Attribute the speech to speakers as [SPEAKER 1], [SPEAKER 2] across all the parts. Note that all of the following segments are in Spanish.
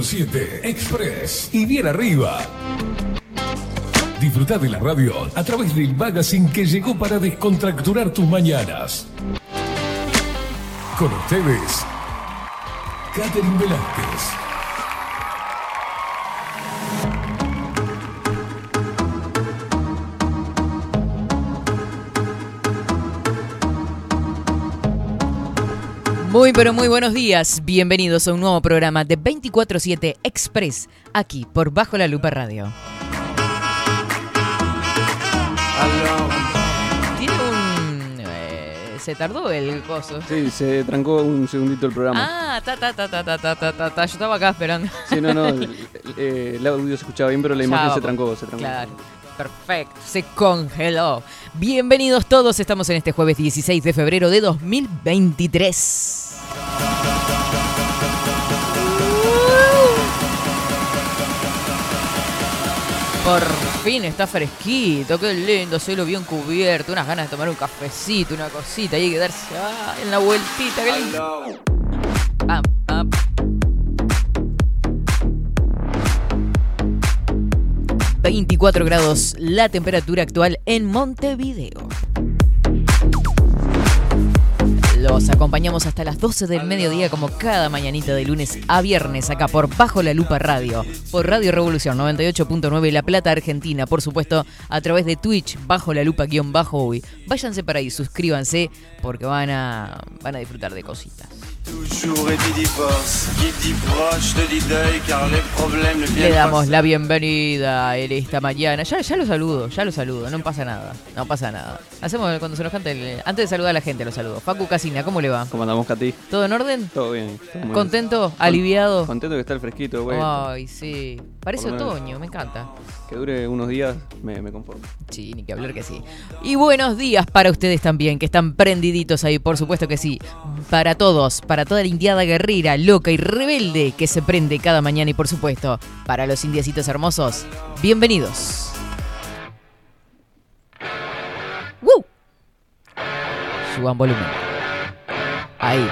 [SPEAKER 1] Estás en 24-7 Express y bien arriba. Disfruta de la radio a través del magazine que llegó para descontracturar tus mañanas. Con ustedes, Catherine Velázquez.
[SPEAKER 2] Muy pero muy buenos días, bienvenidos a un nuevo programa de 24-7 Express, aquí por Bajo la Lupa Radio. Tiene un... eh, se tardó el coso.
[SPEAKER 3] Sí, se trancó un segundito el programa.
[SPEAKER 2] Ah, ta ta ta ta ta ta ta ta, ta. yo estaba acá esperando.
[SPEAKER 3] Sí, no, no, el, eh, el audio se escuchaba bien, pero la imagen se trancó, se trancó.
[SPEAKER 2] Claro. Perfecto, se congeló. Bienvenidos todos, estamos en este jueves 16 de febrero de 2023. Por fin está fresquito, qué lindo, cielo bien cubierto, unas ganas de tomar un cafecito, una cosita y quedarse en la vueltita, qué lindo. Pam, pam. ...24 grados la temperatura actual en Montevideo. Los acompañamos hasta las 12 del mediodía como cada mañanita de lunes a viernes acá por Bajo la Lupa Radio, por Radio Revolución 98.9 La Plata Argentina, por supuesto a través de Twitch Bajo la Lupa guion bajo hoy. Váyanse para ahí, suscríbanse porque van a, van a disfrutar de cositas. Le damos la bienvenida en esta mañana. Ya, ya lo saludo, ya lo saludo, no pasa nada, no pasa nada. Hacemos cuando se nos cante el- Antes de saludar a la gente, lo saludo. Facu Casina, ¿cómo le va?
[SPEAKER 3] ¿Cómo andamos, Katy?
[SPEAKER 2] ¿Todo en orden?
[SPEAKER 3] Todo bien. todo
[SPEAKER 2] ¿Contento?
[SPEAKER 3] bien.
[SPEAKER 2] ¿Aliviado?
[SPEAKER 3] Contento que está el fresquito, güey.
[SPEAKER 2] Ay, sí. Parece otoño, me encanta.
[SPEAKER 3] Que dure unos días, me, me conformo.
[SPEAKER 2] Sí, ni que hablar que sí. Y buenos días para ustedes también, que están prendiditos ahí, por supuesto que sí. Para todos, para toda la indiada guerrera, loca y rebelde que se prende cada mañana y por supuesto, para los indiecitos hermosos, bienvenidos. ¡Woo! Suban volumen. Ahí,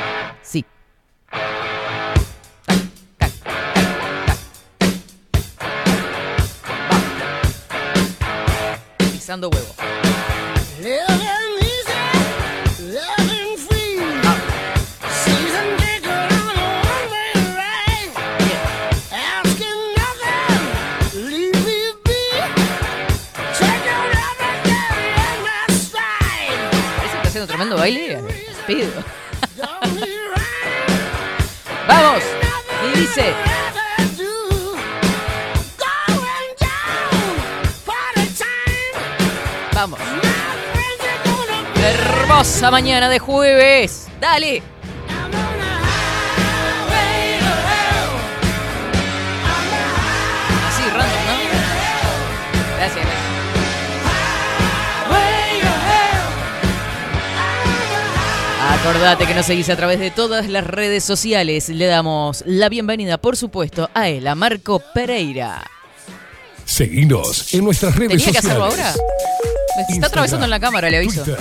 [SPEAKER 2] pisando huevo. haciendo tremendo baile.
[SPEAKER 4] Eh, Pido.
[SPEAKER 2] Vamos. Y dice. Hermosa mañana de jueves. Dale. Así, random, ¿no? Gracias. Acordate que nos seguís a través de todas las redes sociales. Le damos la bienvenida, por supuesto, a él, a Marco Pereira.
[SPEAKER 1] Seguinos en nuestras redes
[SPEAKER 2] ¿Tenía que
[SPEAKER 1] sociales.
[SPEAKER 2] hacerlo ahora? Me está
[SPEAKER 1] Instagram,
[SPEAKER 2] atravesando en la cámara, le aviso.
[SPEAKER 1] Twitter,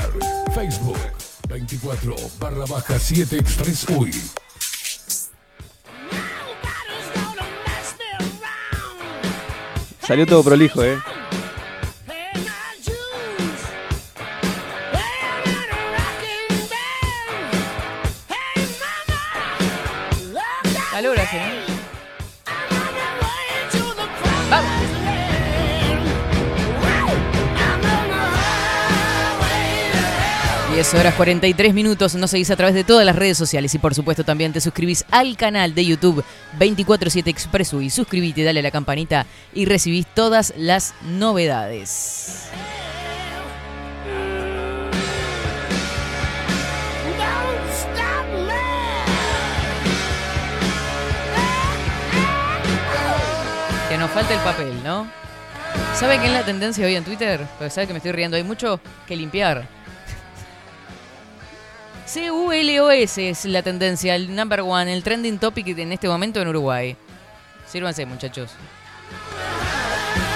[SPEAKER 1] 4 barra baja 7 Express
[SPEAKER 4] Uy.
[SPEAKER 3] Salió todo prolijo, ¿eh?
[SPEAKER 2] 10 horas 43 minutos, nos seguís a través de todas las redes sociales y por supuesto también te suscribís al canal de YouTube 247 Expreso y suscribite, dale a la campanita y recibís todas las novedades. Que nos falta el papel, ¿no? ¿Sabe qué es la tendencia hoy en Twitter? Porque sabe que me estoy riendo, hay mucho que limpiar. CULOS es la tendencia, el number one, el trending topic en este momento en Uruguay. Sírvanse, muchachos.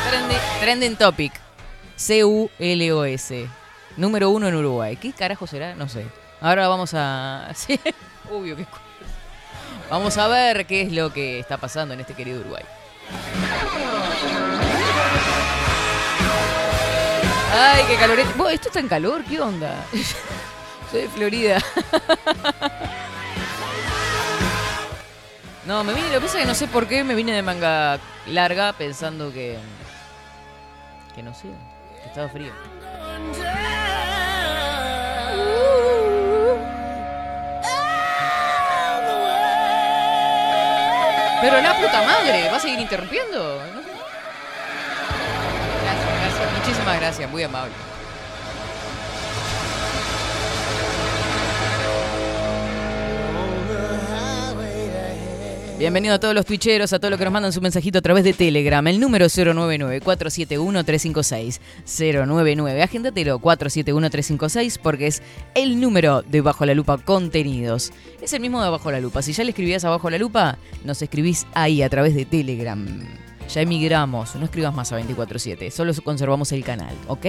[SPEAKER 2] Trending, trending topic. C-U-L-O-S. Número uno en Uruguay. ¿Qué carajo será? No sé. Ahora vamos a. Sí, obvio que. Vamos a ver qué es lo que está pasando en este querido Uruguay. Ay, qué calor. Esto está en calor, ¿qué onda? Soy de Florida. No, me vine, lo que pasa es que no sé por qué me vine de manga larga pensando que. que no sé, que estaba frío. Pero la puta madre, ¿va a seguir interrumpiendo? Gracias, gracias. Muchísimas gracias, muy amable. Bienvenido a todos los twitcheros, a todos los que nos mandan su mensajito a través de Telegram. El número 099-471-356. 099. Agéndatelo 471-356 porque es el número de Bajo la Lupa Contenidos. Es el mismo de Bajo la Lupa. Si ya le escribías a Bajo la Lupa, nos escribís ahí a través de Telegram. Ya emigramos, no escribas más a 24-7, solo conservamos el canal, ¿ok?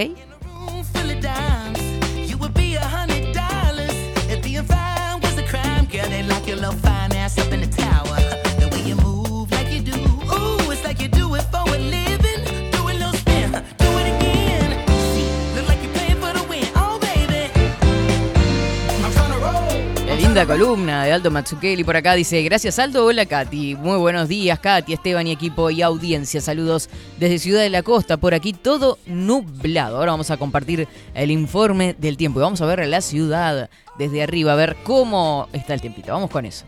[SPEAKER 2] Linda columna de Aldo Matsukeli por acá dice, gracias Aldo, hola Katy, muy buenos días Katy, Esteban y equipo y audiencia, saludos desde Ciudad de la Costa, por aquí todo nublado. Ahora vamos a compartir el informe del tiempo y vamos a ver la ciudad desde arriba, a ver cómo está el tiempito. Vamos con eso.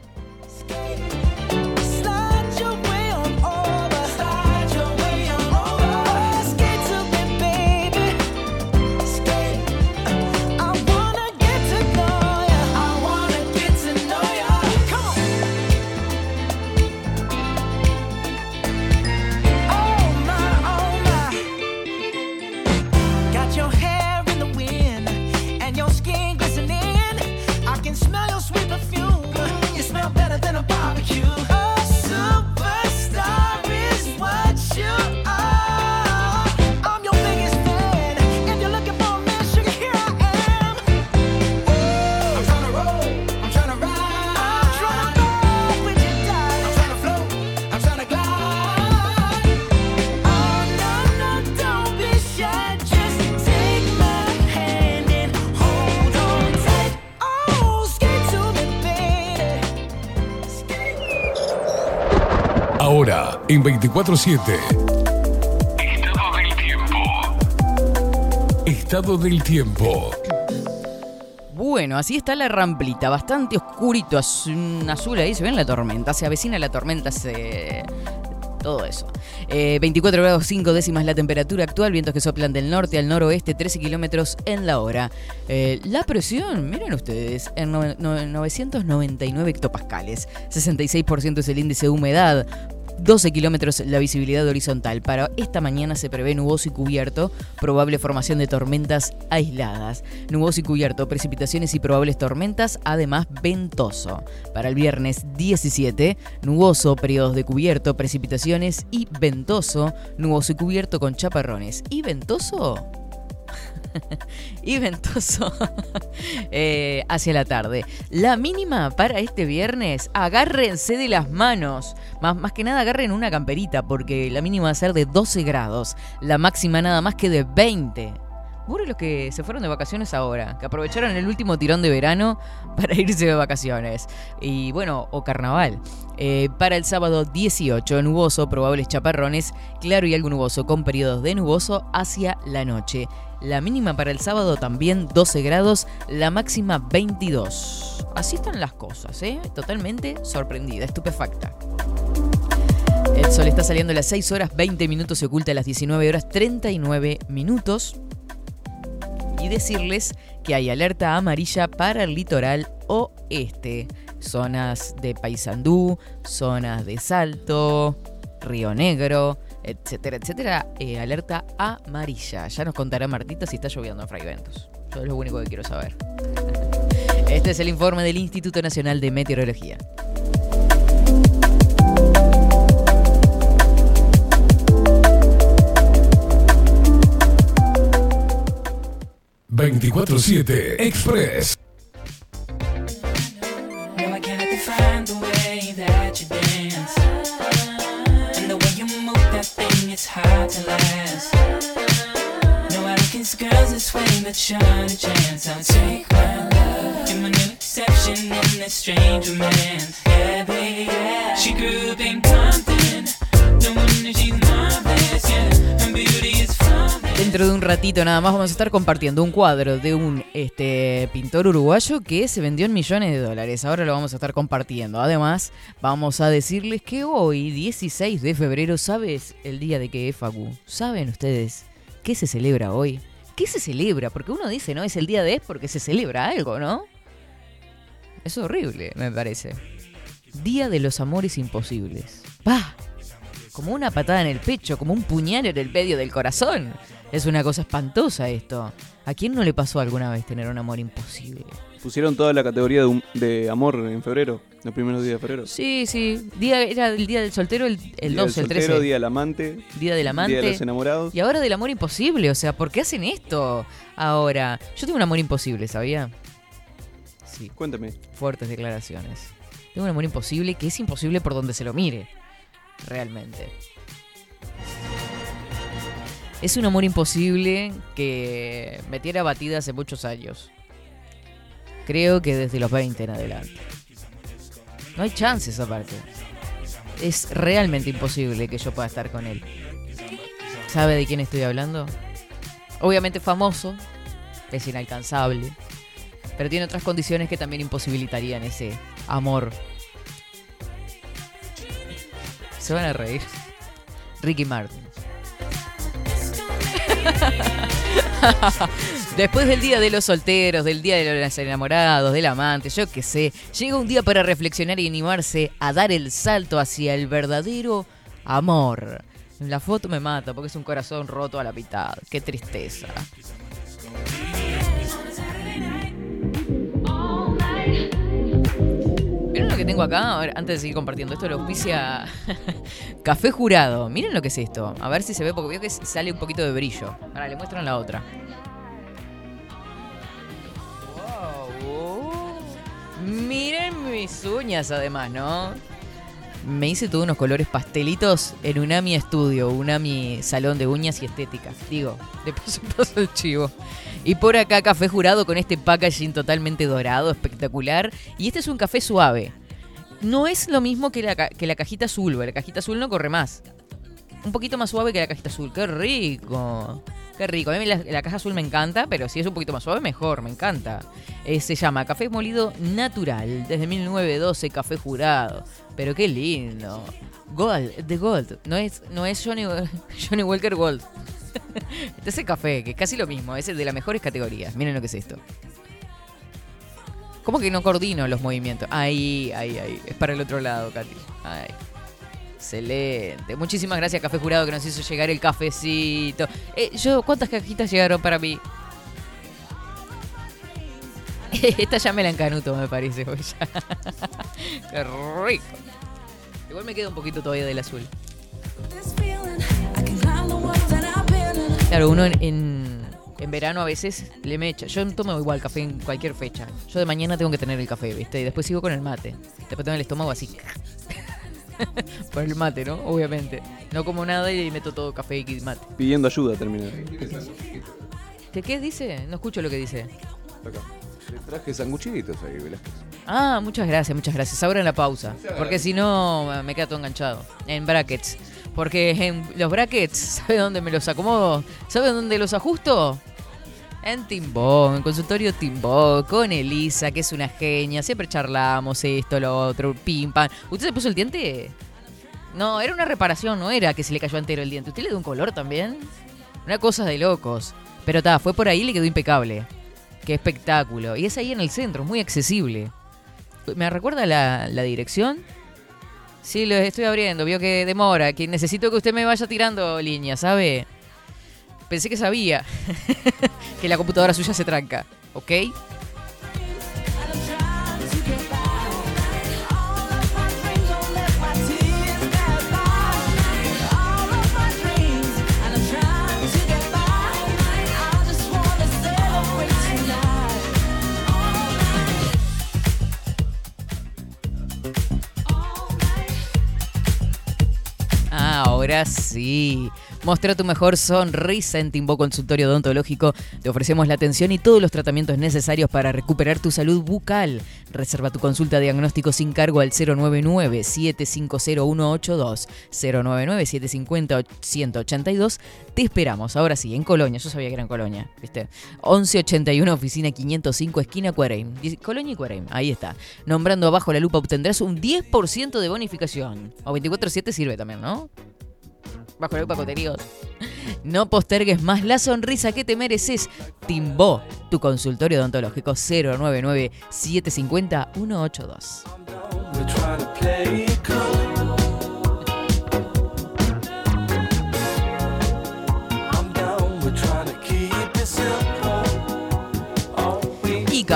[SPEAKER 1] En 24-7. Estado del tiempo. Estado del tiempo.
[SPEAKER 2] Bueno, así está la ramplita, bastante oscurito, un azul ahí, se ve en la tormenta, se avecina la tormenta, se... todo eso. Eh, 24 grados 5 décimas la temperatura actual, vientos que soplan del norte al noroeste, 13 kilómetros en la hora. Eh, la presión, miren ustedes, en no- no- 999 hectopascales, 66% es el índice de humedad. 12 kilómetros la visibilidad horizontal. Para esta mañana se prevé nuboso y cubierto, probable formación de tormentas aisladas. Nuboso y cubierto, precipitaciones y probables tormentas, además ventoso. Para el viernes 17, nuboso, periodos de cubierto, precipitaciones y ventoso, nuboso y cubierto con chaparrones. ¿Y ventoso? y ventoso eh, hacia la tarde. La mínima para este viernes, agárrense de las manos. Más, que nada agarren una camperita porque la mínima va a ser de 12 grados. La máxima nada más que de 20. Pobre los que se fueron de vacaciones ahora, que aprovecharon el último tirón de verano para irse de vacaciones. Y bueno, o carnaval. Eh, para el sábado 18, nuboso, probables chaparrones, claro y algo nuboso, con periodos de nuboso hacia la noche. La mínima para el sábado también 12 grados, la máxima 22. Así están las cosas, ¿eh? Totalmente sorprendida, estupefacta. El sol está saliendo a las 6 horas 20 minutos, se oculta a las 19 horas 39 minutos. Y decirles que hay alerta amarilla para el litoral oeste. Zonas de Paysandú, zonas de Salto, Río Negro, etcétera, etcétera. Eh, alerta amarilla. Ya nos contará Martita si está lloviendo en Fragventos. Yo es lo único que quiero saber. Este es el informe del Instituto Nacional de Meteorología.
[SPEAKER 1] ...24-7 Express.
[SPEAKER 4] Hard to last. No, I girls this way, but shine a chance. I'll take my love. You're my new exception in this strange romance. Yeah, baby, yeah. She grew up in Compton. No wonder she's marvelous, yeah. Her beauty is flawless.
[SPEAKER 2] Dentro de un ratito nada más vamos a estar compartiendo un cuadro de un este, pintor uruguayo que se vendió en millones de dólares. Ahora lo vamos a estar compartiendo. Además, vamos a decirles que hoy, 16 de febrero, ¿sabes el día de qué es? ¿Saben ustedes qué se celebra hoy? ¿Qué se celebra? Porque uno dice, ¿no? Es el día de es porque se celebra algo, ¿no? Es horrible, me parece. Día de los amores imposibles. ¡Pah! Como una patada en el pecho, como un puñal en el medio del corazón. Es una cosa espantosa esto. ¿A quién no le pasó alguna vez tener un amor imposible?
[SPEAKER 3] Pusieron toda la categoría de, amor en febrero, los primeros días de febrero.
[SPEAKER 2] Sí, sí. Día, era el día del soltero, el, el
[SPEAKER 3] Día
[SPEAKER 2] 12,
[SPEAKER 3] del
[SPEAKER 2] el 13.
[SPEAKER 3] soltero, Día del amante,
[SPEAKER 2] Día del amante.
[SPEAKER 3] Día de los enamorados.
[SPEAKER 2] Y ahora del amor imposible. O sea, ¿por qué hacen esto ahora? Yo tengo un amor imposible, ¿sabía? Sí,
[SPEAKER 3] Cuéntame.
[SPEAKER 2] fuertes declaraciones. Tengo un amor imposible que es imposible por donde se lo mire. Realmente. Es un amor imposible que me tiene abatida hace muchos años. Creo que desde los 20 en adelante. No hay chances aparte. Es realmente imposible que yo pueda estar con él. ¿Sabe de quién estoy hablando? Obviamente famoso, es inalcanzable, pero tiene otras condiciones que también imposibilitarían ese amor. Se van a reír. Ricky Martin. Después del día de los solteros, del día de los enamorados, del amante, yo qué sé, llega un día para reflexionar y animarse a dar el salto hacia el verdadero amor. La foto me mata porque es un corazón roto a la mitad. Qué tristeza. Miren lo que tengo acá, antes de seguir compartiendo esto, lo auspicia Café Jurado. Miren lo que es esto. A ver si se ve, porque veo que sale un poquito de brillo. Ahora le muestran la otra. Wow. Miren mis uñas además, ¿no? Me hice todos unos colores pastelitos en Unami Estudio, Unami Salón de Uñas y Estética. Digo, de paso paso el chivo. Y por acá café jurado con este packaging totalmente dorado, espectacular. Y este es un café suave. No es lo mismo que la, que la cajita azul, la cajita azul no corre más. Un poquito más suave que la cajita azul. ¡Qué rico! ¡Qué rico! A mí la, la caja azul me encanta, pero si es un poquito más suave, mejor, me encanta. Eh, se llama Café Molido Natural, desde 1912, Café Jurado. Pero qué lindo. Gold, de Gold. No es, no es Johnny, Johnny Walker Gold. Este es el café, que es casi lo mismo, es el de las mejores categorías. Miren lo que es esto. ¿Cómo que no coordino los movimientos? Ahí, ahí, ahí. Es para el otro lado, Katy. Excelente. Muchísimas gracias, Café Jurado, que nos hizo llegar el cafecito. Eh, yo, ¿cuántas cajitas llegaron para mí? Esta ya me la encanuto, me parece. Qué rico. Igual me queda un poquito todavía del azul. Claro, uno en, en, en verano a veces le me echa. Yo tomo igual café en cualquier fecha. Yo de mañana tengo que tener el café, ¿viste? Y después sigo con el mate. Después tengo el estómago así. Por el mate, ¿no? Obviamente. No como nada y meto todo café y mate.
[SPEAKER 3] Pidiendo ayuda terminé.
[SPEAKER 2] ¿Qué, ¿Qué dice? No escucho lo que dice.
[SPEAKER 3] Acá.
[SPEAKER 5] Le traje sanguchitos ahí, Velázquez.
[SPEAKER 2] Ah, muchas gracias, muchas gracias. Ahora en la pausa. Porque si no, me queda todo enganchado. En brackets. Porque en los brackets, ¿sabe dónde me los acomodo? ¿Sabe dónde los ajusto? En Timbó, en consultorio Timbó, con Elisa, que es una genia. Siempre charlamos esto, lo otro, pim, pam. ¿Usted se puso el diente? No, era una reparación, no era que se le cayó entero el diente. ¿Usted le dio un color también? Una cosa de locos. Pero está, fue por ahí y le quedó impecable. Qué espectáculo. Y es ahí en el centro, muy accesible. ¿Me recuerda la, la dirección? Sí, lo estoy abriendo. Vio que demora. Que necesito que usted me vaya tirando líneas, ¿sabe? Pensé que sabía que la computadora suya se tranca. ¿Ok? Ahora sí. Mostra tu mejor sonrisa en Timbo Consultorio Odontológico. Te ofrecemos la atención y todos los tratamientos necesarios para recuperar tu salud bucal. Reserva tu consulta diagnóstico sin cargo al 099-750-182. 099-750-182. Te esperamos. Ahora sí, en Colonia. Yo sabía que era en Colonia, ¿viste? 1181, oficina 505, esquina Cuareim. Colonia y Cuareim. Ahí está. Nombrando abajo la lupa obtendrás un 10% de bonificación. O 24-7 sirve también, ¿no? Bajo lupa contenidos. No postergues más la sonrisa que te mereces. Timbó, tu consultorio odontológico 099 750 182.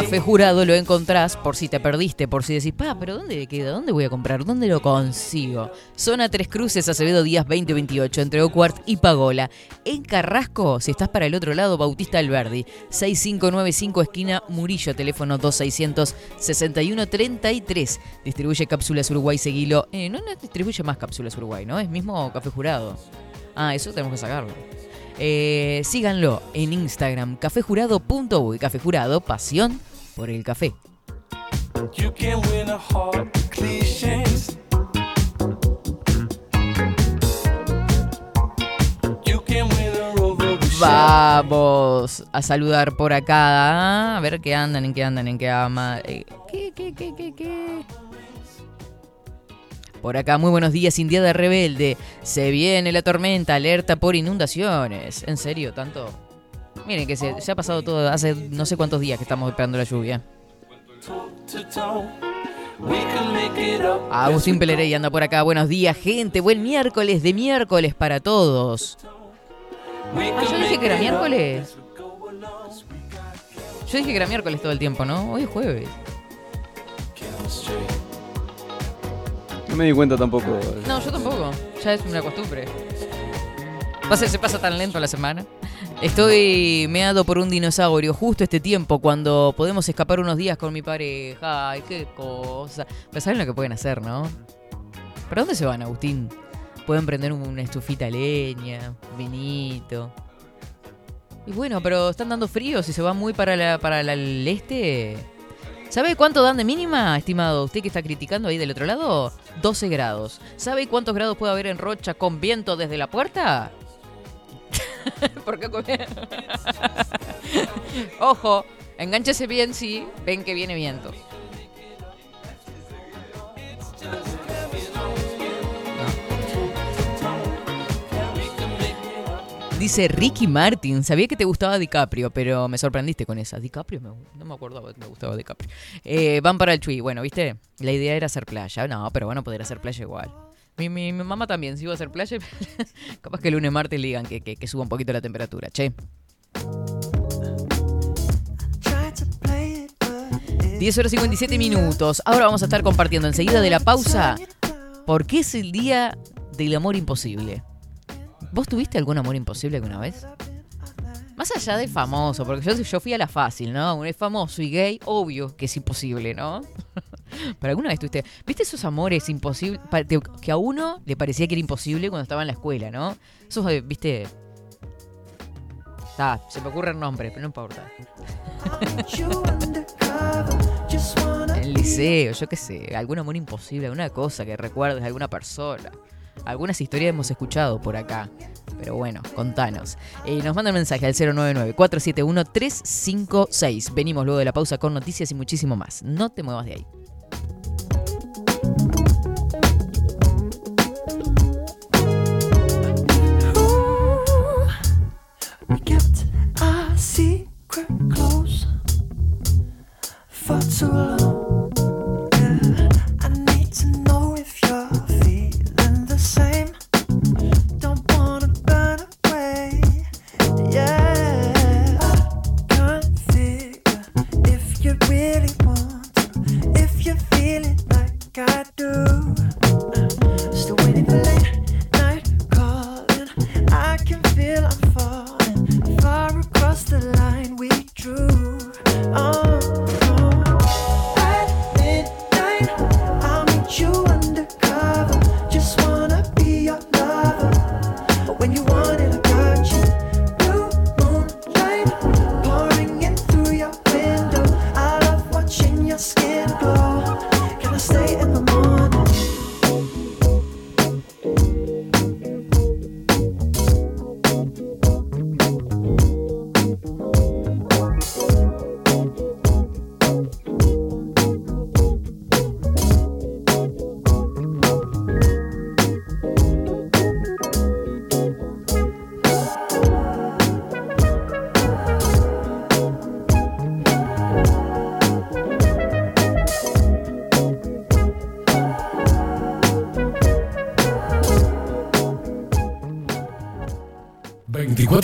[SPEAKER 2] Café Jurado lo encontrás por si te perdiste, por si decís, pa, pero ¿dónde queda? ¿Dónde voy a comprar? ¿Dónde lo consigo? Zona Tres Cruces, Acevedo Díaz 2028, entre Ocuart y Pagola. En Carrasco, si estás para el otro lado, Bautista Alberdi, 6595 esquina Murillo, teléfono 2600 6133. Distribuye Cápsulas Uruguay, seguilo. Eh, no, no distribuye más Cápsulas Uruguay, ¿no? Es mismo Café Jurado. Ah, eso tenemos que sacarlo. Eh, síganlo en Instagram, cafejurado.uy. Café Jurado, pasión por el café.
[SPEAKER 6] You can win a heart with cliches. You can win a rover with
[SPEAKER 2] Vamos a saludar por acá. A ver qué andan, en qué andan, en qué ama. eh, ¿Qué, qué, qué, qué, qué? Por acá, muy buenos días, Indiada Rebelde. Se viene la tormenta, alerta por inundaciones. ¿En serio? ¿Tanto? Miren que se, ha pasado todo, hace no sé cuántos días que estamos esperando la lluvia. Agustín Pelerey anda por acá. Buenos días, gente. Buen miércoles de miércoles para todos. Ah, yo dije que era miércoles. Yo dije que era miércoles todo el tiempo, ¿no? Hoy es jueves.
[SPEAKER 3] No me di cuenta tampoco.
[SPEAKER 2] No, yo tampoco. Ya es una costumbre. Pasa se pasa tan lento la semana. Estoy meado por un dinosaurio justo este tiempo cuando podemos escapar unos días con mi pareja. Ay, qué cosa. Pero saben lo que pueden hacer, ¿no? ¿Para dónde se van, Agustín? Pueden prender una estufita leña, vinito. Y bueno, pero están dando frío. Si se van muy para, la, para el este. ¿Sabe cuánto dan de mínima, estimado? Usted que está criticando ahí del otro lado, 12 grados. ¿Sabe cuántos grados puede haber en Rocha con viento desde la puerta? ¿Por qué Ojo, engánchese bien si ven que viene viento. Dice Ricky Martin, sabía que te gustaba DiCaprio, pero me sorprendiste con esa. DiCaprio, no me acordaba que me gustaba DiCaprio. Eh, van para el Chui. Bueno, ¿viste? La idea era hacer playa. No, pero a poder hacer playa igual. Mi, mi- mamá también, si iba a hacer playa, capaz que el lunes martes le digan que, que- suba un poquito la temperatura. Che. 10 horas 57 minutos. Ahora vamos a estar compartiendo enseguida de la pausa. ¿Por qué es el día del amor imposible? ¿Vos tuviste algún amor imposible alguna vez? Más allá de famoso, porque yo, yo fui a la fácil, ¿no? Es famoso y gay, obvio que es imposible, ¿no? Pero alguna vez tuviste. ¿Viste esos amores imposibles? Que a uno le parecía que era imposible cuando estaba en la escuela, ¿no? Esos, eh, ¿viste? Está, se me ocurre el nombre, pero no importa. El liceo, yo qué sé, algún amor imposible, alguna cosa que recuerdes de alguna persona. Algunas historias hemos escuchado por acá. Pero bueno, contanos. Eh, nos mandan mensaje al 099-471-356. Venimos luego de la pausa con noticias y muchísimo más. No te muevas de ahí.
[SPEAKER 4] For.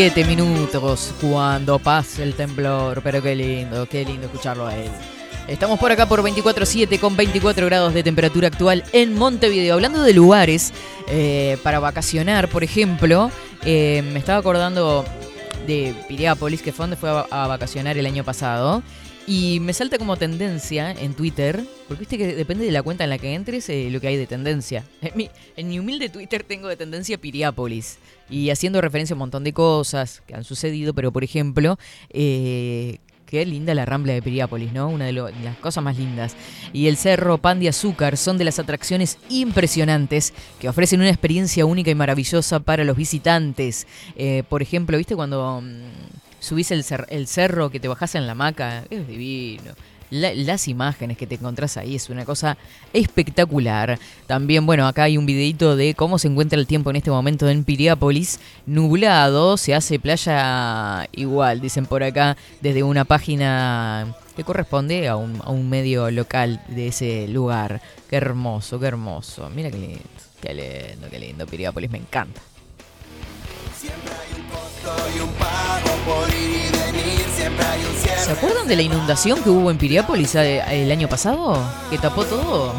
[SPEAKER 2] 7 minutos cuando pase el temblor. Pero qué lindo, qué lindo escucharlo a él. Estamos por acá por 24.7 con 24 grados de temperatura actual en Montevideo. Hablando de lugares eh, para vacacionar, por ejemplo, eh, me estaba acordando de Piriápolis, que fue donde fue a vacacionar el año pasado. Y me salta como tendencia en Twitter, porque viste que depende de la cuenta en la que entres eh, lo que hay de tendencia. En mi, en mi humilde Twitter tengo de tendencia Piriápolis. Y haciendo referencia a un montón de cosas que han sucedido, pero por ejemplo, eh, qué linda la rambla de Piriápolis, ¿no? Una de, lo- las cosas más lindas. Y el cerro Pan de Azúcar son de las atracciones impresionantes que ofrecen una experiencia única y maravillosa para los visitantes. Eh, por ejemplo, ¿viste cuando mm, subís el, cer- el cerro que te bajás en la hamaca? Es divino. La- las imágenes que te encontrás ahí es una cosa espectacular. También, bueno, acá hay un videito de cómo se encuentra el tiempo en este momento en Piriápolis. Nublado, se hace playa igual, dicen por acá, desde una página que corresponde a un, a un medio local de ese lugar. Qué hermoso, qué hermoso. Mira qué lindo, qué lindo, qué lindo. Piriápolis me encanta. ¿Se acuerdan de la inundación que hubo en Piriápolis eh, el año pasado? Que tapó todo.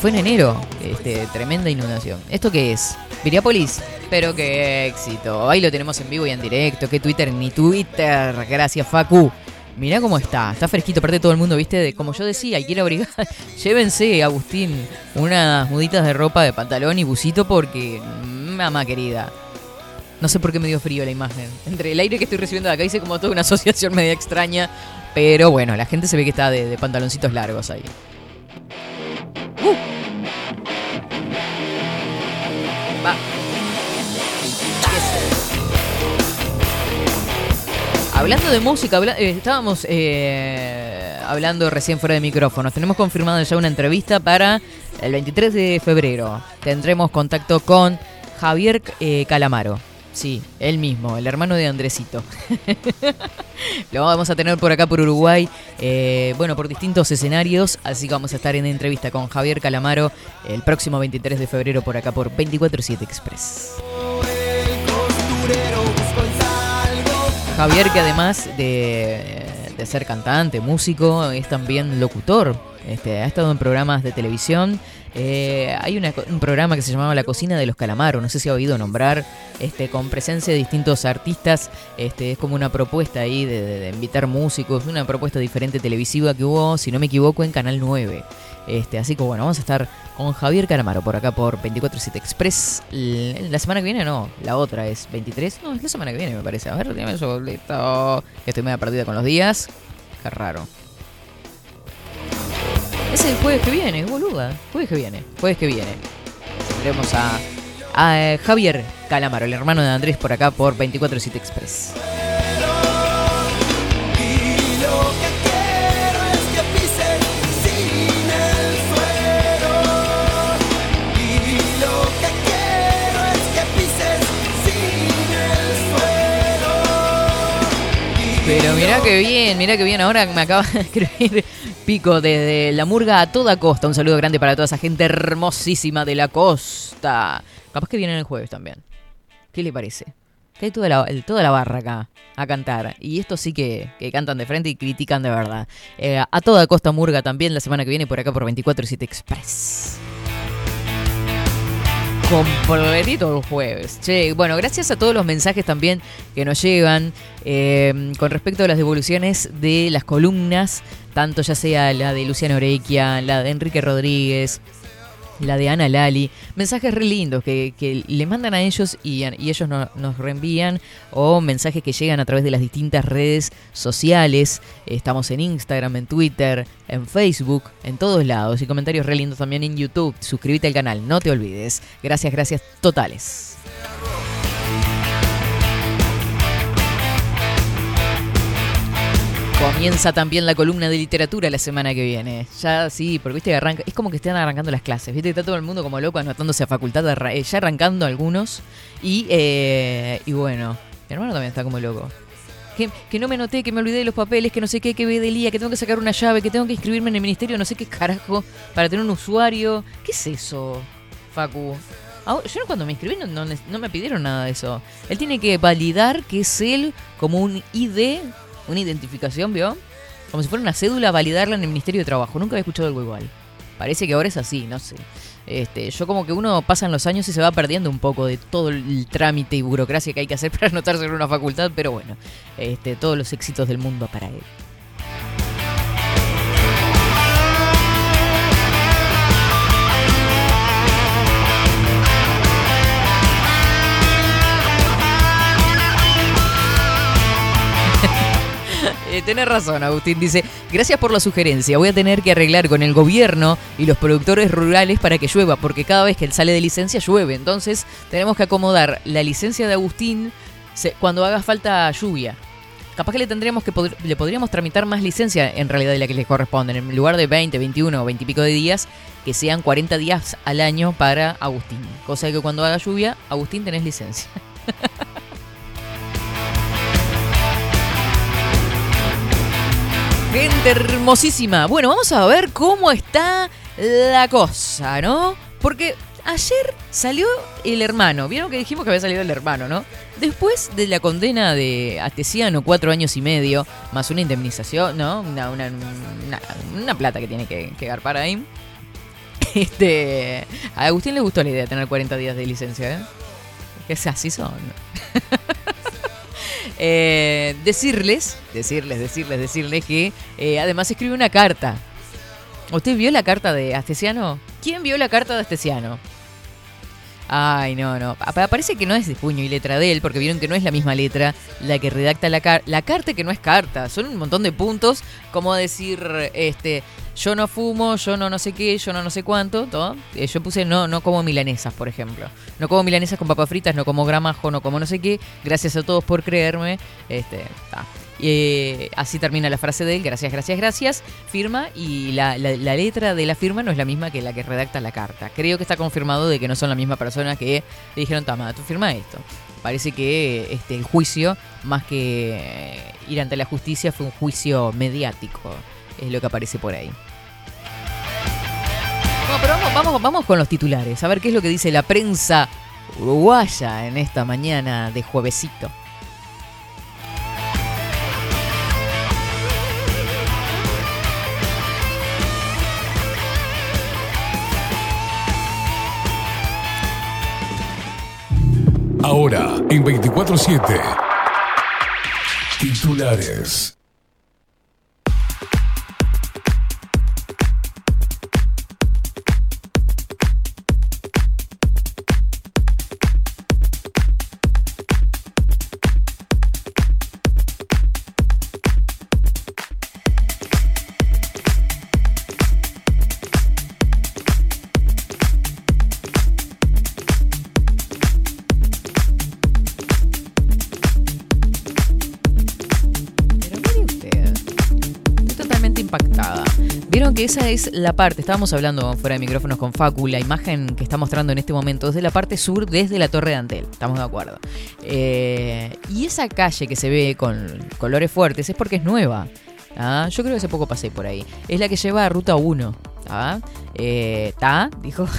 [SPEAKER 2] Fue en enero, este, tremenda inundación. ¿Esto qué es? Piriápolis, pero qué éxito. Ahí lo tenemos en vivo y en directo. Qué Twitter ni Twitter. Gracias, Facu. Mirá cómo está, está fresquito. Aparte todo el mundo, viste, como yo decía, quiero abrigar. Llévense, Agustín, unas muditas de ropa de pantalón y busito porque, mamá querida, no sé por qué me dio frío la imagen. Entre el aire que estoy recibiendo de acá hice como toda una asociación media extraña. Pero bueno, la gente se ve que está de, pantaloncitos largos ahí. Uh. Va. Hablando de música, eh, estábamos eh, hablando recién fuera de micrófonos. Tenemos confirmado ya una entrevista para el 23 de febrero. Tendremos contacto con Javier eh, Calamaro. Sí, él mismo, el hermano de Andresito. Lo vamos a tener por acá por Uruguay, eh, bueno, por distintos escenarios, así que vamos a estar en entrevista con Javier Calamaro el próximo 23 de febrero por acá por 247 Express. Javier que además de, de ser cantante, músico, es también locutor. Este, ha estado en programas de televisión. Eh, hay un programa que se llamaba La Cocina de los Calamaros, no sé si ha oído nombrar, este, con presencia de distintos artistas. Este, es como una propuesta ahí de, invitar músicos, una propuesta diferente televisiva que hubo, si no me equivoco, en Canal 9. Este, así que bueno, vamos a estar con Javier Calamaro por acá por 247 Express. La semana que viene no, la otra es 23. No, es la semana que viene me parece. A ver, dígame eso. Que Estoy media perdida con los días. Qué raro. Es el jueves que viene, boluda. Jueves que viene, jueves que viene. Tendremos a, eh, Javier Calamaro, el hermano de Andrés, por acá por 247 Express. Pero mirá que bien, mirá que bien. Ahora me acaba de escribir Pico desde la murga a toda costa. Un saludo grande para toda esa gente hermosísima de la costa. Capaz que vienen el jueves también. ¿Qué le parece? Que hay toda la, toda la barra acá a cantar. Y estos sí que, que cantan de frente y critican de verdad. Eh, a toda costa murga también la semana que viene por acá por 247 Express. Completito el jueves. Che, bueno, gracias a todos los mensajes también que nos llegan eh, con respecto a las devoluciones de las columnas, tanto ya sea la de Luciano Orequia, la de Enrique Rodríguez, la de Ana Lali, mensajes re lindos que, que le mandan a ellos y, y ellos no- nos reenvían, o mensajes que llegan a través de las distintas redes sociales. Estamos en Instagram, en Twitter, en Facebook, en todos lados, y comentarios re lindos también en YouTube. Suscríbete al canal, no te olvides. Gracias, gracias totales. Comienza también la columna de literatura la semana que viene. Ya sí, porque viste que arranca. Es como que están arrancando las clases. Viste que está todo el mundo como loco anotándose a facultad, eh, ya arrancando algunos. Y, eh, y bueno, mi hermano también está como loco. Que, que no me anoté, que me olvidé de los papeles, que no sé qué, que ve del día, que tengo que sacar una llave, que tengo que inscribirme en el ministerio, no sé qué carajo, para tener un usuario. ¿Qué es eso, Facu? Ah, Yo cuando me inscribí no, no no me pidieron nada de eso. Él tiene que validar que es él como un ID, una identificación, ¿vio? Como si fuera una cédula, validarla en el Ministerio de Trabajo. Nunca había escuchado algo igual. Parece que ahora es así, no sé. Este, yo como que uno pasan los años y se va perdiendo un poco de todo el trámite y burocracia que hay que hacer para anotarse en una facultad, pero bueno, este, todos los éxitos del mundo para él. Eh, tenés razón, Agustín. Dice, gracias por la sugerencia. Voy a tener que arreglar con el gobierno y los productores rurales para que llueva, porque cada vez que él sale de licencia llueve. Entonces tenemos que acomodar la licencia de Agustín cuando haga falta lluvia. Capaz que le tendríamos que le podríamos tramitar más licencia en realidad de la que le corresponde. En lugar de 20, 21 o 20 y pico de días, que sean 40 días al año para Agustín. Cosa que cuando haga lluvia, Agustín tenés licencia. Gente hermosísima. Bueno, vamos a ver cómo está la cosa, ¿no? Porque ayer salió el hermano. Vieron que dijimos que había salido el hermano, ¿no? Después de la condena de Astesiano, cuatro años y medio, más una indemnización, ¿no? Una, una, una- plata que tiene que, que garpar ahí. Este, a Agustín le gustó la idea de tener 40 días de licencia, ¿eh? Que así son. Eh, decirles, decirles, decirles, decirles que eh, además escribe una carta. ¿Usted vio la carta de Astesiano? ¿Quién vio la carta de Astesiano? Ay, no, no. Pa- Parece que no es de puño y letra de él, porque vieron que no es la misma letra la que redacta la carta. La carta que no es carta. Son un montón de puntos, como decir, este, yo no fumo, yo no no sé qué, yo no no sé cuánto, todo. Eh, yo puse no, no como milanesas, por ejemplo. No como milanesas con papas fritas, no como gramajo, no como no sé qué. Gracias a todos por creerme. Este, ta. Eh, así termina la frase de él, gracias, gracias, gracias, firma y la, la- letra de la firma no es la misma que la que redacta la carta. Creo que está confirmado de que no son la misma persona que le dijeron, toma, tú firma esto. Parece que este, el juicio, más que eh, ir ante la justicia, fue un juicio mediático, es lo que aparece por ahí. Bueno, pero vamos, vamos, vamos con los titulares, a ver qué es lo que dice la prensa uruguaya en esta mañana de juevesito.
[SPEAKER 1] Ahora, en 24-7. Titulares.
[SPEAKER 2] Que esa es la parte, estábamos hablando fuera de micrófonos con Facu, la imagen que está mostrando en este momento es de la parte sur, desde la Torre de Antel, estamos de acuerdo. Eh, y esa calle que se ve con colores fuertes es porque es nueva. ¿ah? Yo creo que hace poco pasé por ahí. Es la que lleva a Ruta 1. ¿Ah? Eh. Dijo.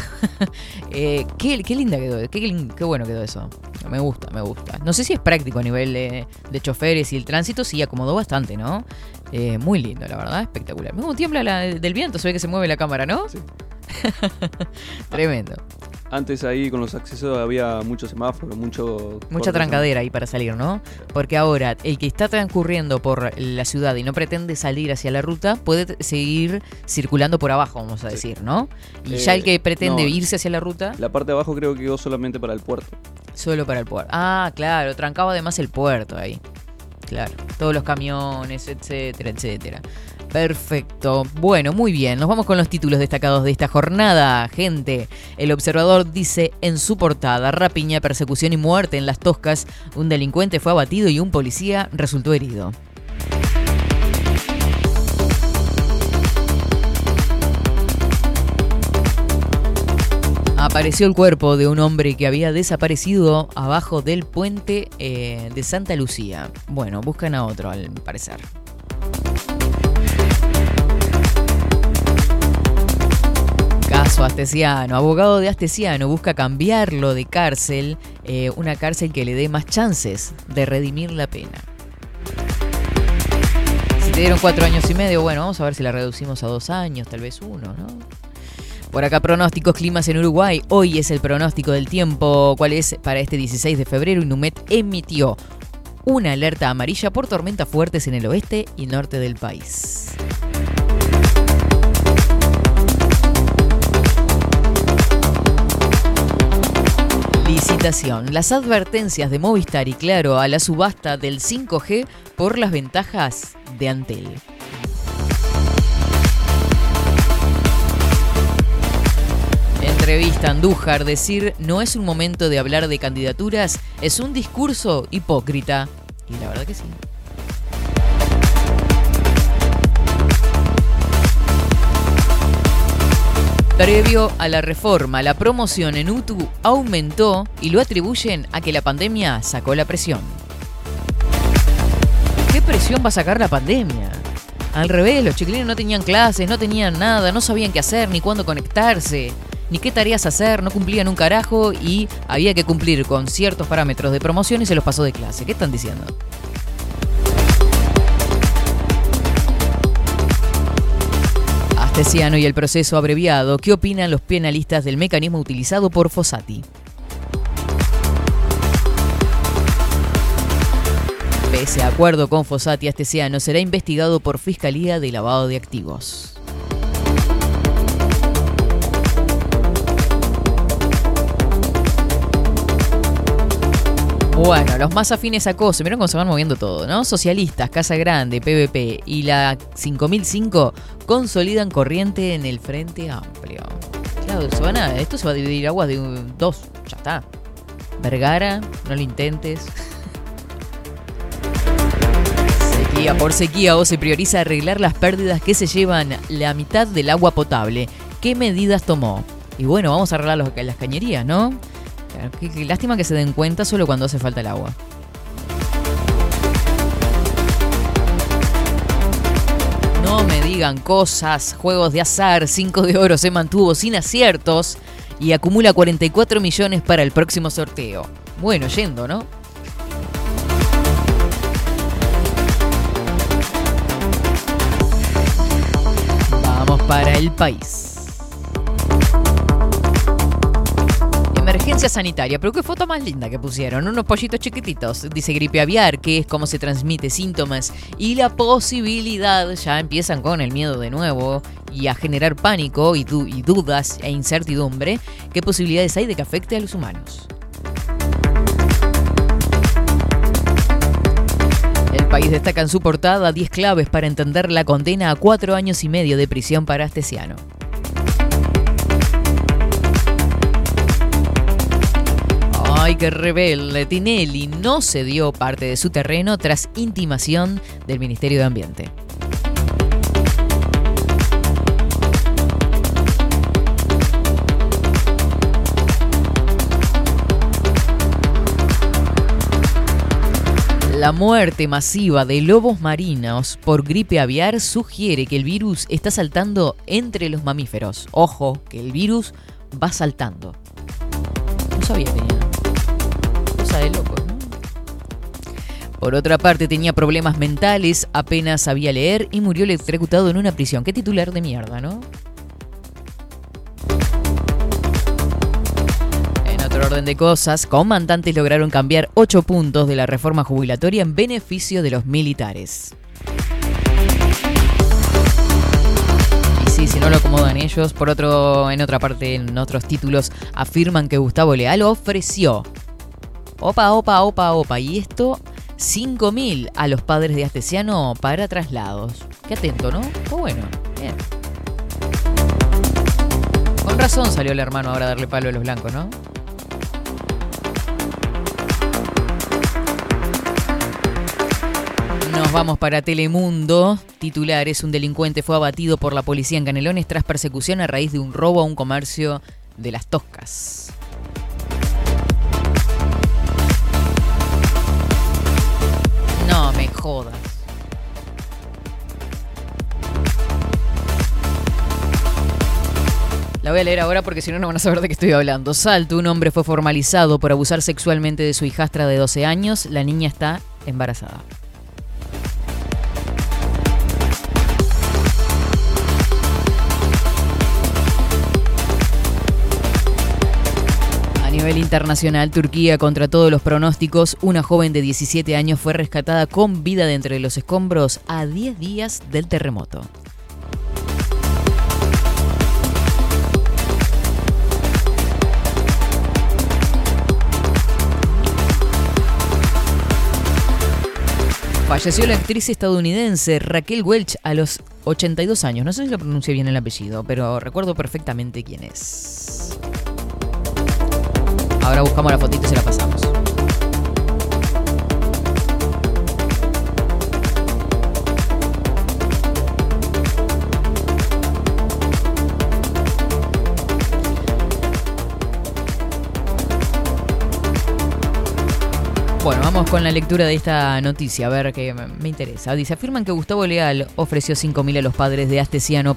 [SPEAKER 2] Eh, qué, qué linda quedó, qué, bueno quedó eso. Me gusta, me gusta. No sé si es práctico a nivel de, de choferes y el tránsito, sí acomodó bastante, ¿no? Eh, muy lindo, la verdad, espectacular. Cómo tiembla la- del viento, se ve que se mueve la cámara, ¿no? Tremendo.
[SPEAKER 3] Antes ahí con los accesos había muchos semáforos, mucho...
[SPEAKER 2] Mucha trancadera ahí para salir, ¿no? Porque ahora el que está transcurriendo por la ciudad y no pretende salir hacia la ruta puede seguir circulando por abajo, vamos a decir, ¿no? Y ya
[SPEAKER 3] Eh,
[SPEAKER 2] el que pretende
[SPEAKER 3] no.
[SPEAKER 2] irse hacia la ruta,
[SPEAKER 3] La parte de abajo creo que quedó solamente para el puerto.
[SPEAKER 2] solo para el puerto. Ah, claro, trancaba además el puerto ahí. Claro, todos los camiones, etcétera, etcétera. Perfecto. Bueno, muy bien. Nos vamos con los títulos destacados de esta jornada, gente. El observador dice en su portada, rapiña, persecución y muerte en las Toscas. Un delincuente fue abatido y un policía resultó herido. Apareció el cuerpo de un hombre que había desaparecido abajo del puente eh, de Santa Lucía. Bueno, buscan a otro al parecer. Caso Astesiano. Abogado de Astesiano busca cambiarlo de cárcel, eh, una cárcel que le dé más chances de redimir la pena. Si te dieron cuatro años y medio, bueno, vamos a ver si la reducimos a dos años, tal vez uno, ¿no? Por acá pronósticos climas en Uruguay. Hoy es el pronóstico del tiempo. ¿Cuál es para este 16 de febrero? Inumet emitió una alerta amarilla por tormentas fuertes en el oeste y norte del país. Las advertencias de Movistar y Claro a la subasta del 5G por las ventajas de Antel. Entrevista Andújar, decir no es un momento de hablar de candidaturas, es un discurso hipócrita. Y la verdad que sí. Previo a la reforma, la promoción en UTU aumentó y lo atribuyen a que la pandemia sacó la presión. ¿Qué presión va a sacar la pandemia? Al revés, los chiquilines no tenían clases, no tenían nada, no sabían qué hacer, ni cuándo conectarse, ni qué tareas hacer, no cumplían un carajo y había que cumplir con ciertos parámetros de promoción y se los pasó de clase. ¿Qué están diciendo? Y el proceso abreviado. ¿Qué opinan los penalistas del mecanismo utilizado por Fossati? Pese acuerdo con Fossati, Astesiano será investigado por Fiscalía de Lavado de Activos. Bueno, los más afines a COSE, miren cómo se van moviendo todo, ¿no? Socialistas, Casa Grande, PVP y la 5005 consolidan corriente en el Frente Amplio. Claro, se esto se va a dividir aguas de dos, ya está. Vergara, no lo intentes. Sequía por sequía o se prioriza arreglar las pérdidas que se llevan la mitad del agua potable. ¿Qué medidas tomó? Y bueno, vamos a arreglar los- las cañerías, ¿no? Qué, qué lástima que se den cuenta solo cuando hace falta el agua. No me digan cosas, juegos de azar, 5 de oro se mantuvo sin aciertos y acumula 44 millones para el próximo sorteo. Bueno, yendo, ¿no? Vamos para el país. Sanitaria, pero qué foto más linda que pusieron, unos pollitos chiquititos. Dice gripe aviar, que es cómo se transmite síntomas y la posibilidad, ya empiezan con el miedo de nuevo y a generar pánico y, du- y dudas e incertidumbre, qué posibilidades hay de que afecte a los humanos. El país destaca en su portada 10 claves para entender la condena a cuatro años y medio de prisión para Astesiano. Ay, qué rebelde. Tinelli no cedió parte de su terreno tras intimación del Ministerio de Ambiente. La muerte masiva de lobos marinos por gripe aviar sugiere que el virus está saltando entre los mamíferos. Ojo, que el virus va saltando. No sabía que. De locos. Por otra parte, tenía problemas mentales, apenas sabía leer y murió electrocutado en una prisión. Qué titular de mierda, ¿no? En otro orden de cosas, comandantes lograron cambiar 8 puntos de la reforma jubilatoria en beneficio de los militares. Sí, si no lo acomodan ellos, por otro, en otra parte, en otros títulos, afirman que Gustavo Leal ofreció. Opa, opa, opa, opa. Y esto, 5.000 a los padres de Astesiano para traslados. Qué atento, ¿no? Qué bueno. Bien. Con razón salió el hermano ahora a darle palo a los blancos, ¿no? Nos vamos para Telemundo. Titulares, un delincuente fue abatido por la policía en Canelones tras persecución a raíz de un robo a un comercio de las Toscas. Jodas. La voy a leer ahora porque si no, no van a saber de qué estoy hablando. Salto, un hombre fue formalizado por abusar sexualmente de su hijastra de 12 años. La niña está embarazada. Nivel internacional, Turquía, contra todos los pronósticos, una joven de 17 años fue rescatada con vida de entre los escombros a 10 días del terremoto. Falleció la actriz estadounidense Raquel Welch a los 82 años. No sé si lo pronuncié bien el apellido, pero recuerdo perfectamente quién es. Ahora buscamos la fotito y se la pasamos. Bueno, vamos con la lectura de esta noticia, a ver qué me interesa. Dice, afirman que Gustavo Leal ofreció 5.000 a los padres de Astesiano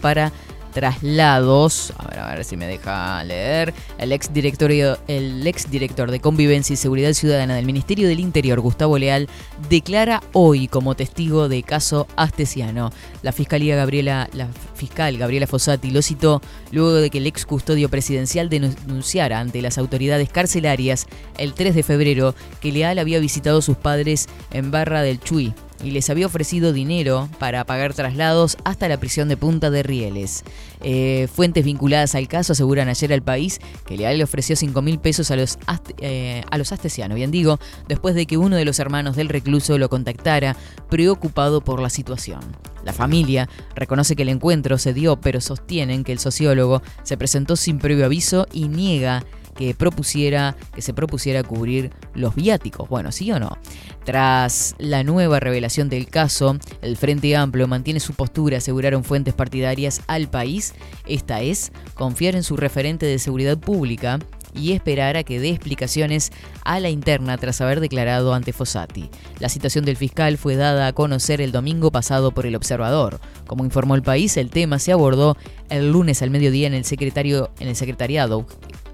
[SPEAKER 2] traslados. A ver, a ver si me deja leer. El ex el ex director de Convivencia y Seguridad Ciudadana del Ministerio del Interior, Gustavo Leal, declara hoy como testigo de caso Astesiano. La fiscalía Gabriela, la fiscal Gabriela Fossati lo citó luego de que el ex custodio presidencial denunciara ante las autoridades carcelarias el 3 de febrero que Leal había visitado a sus padres en Barra del Chuy y les había ofrecido dinero para pagar traslados hasta la prisión de Punta de Rieles. Eh, fuentes vinculadas al caso aseguran ayer al país que Leal le ofreció 5 mil pesos a los, eh, los astesianos, bien digo, después de que uno de los hermanos del recluso lo contactara preocupado por la situación. La familia reconoce que el encuentro se dio, pero sostienen que el sociólogo se presentó sin previo aviso y niega que propusiera que se propusiera cubrir los viáticos. Bueno, ¿sí o no? Tras la nueva revelación del caso, el Frente Amplio mantiene su postura, aseguraron fuentes partidarias al país. Esta es confiar en su referente de seguridad pública y esperar a que dé explicaciones a la interna tras haber declarado ante Fossati. La situación del fiscal fue dada a conocer el domingo pasado por el observador. Como informó el país, el tema se abordó el lunes al mediodía en el secretario en el secretariado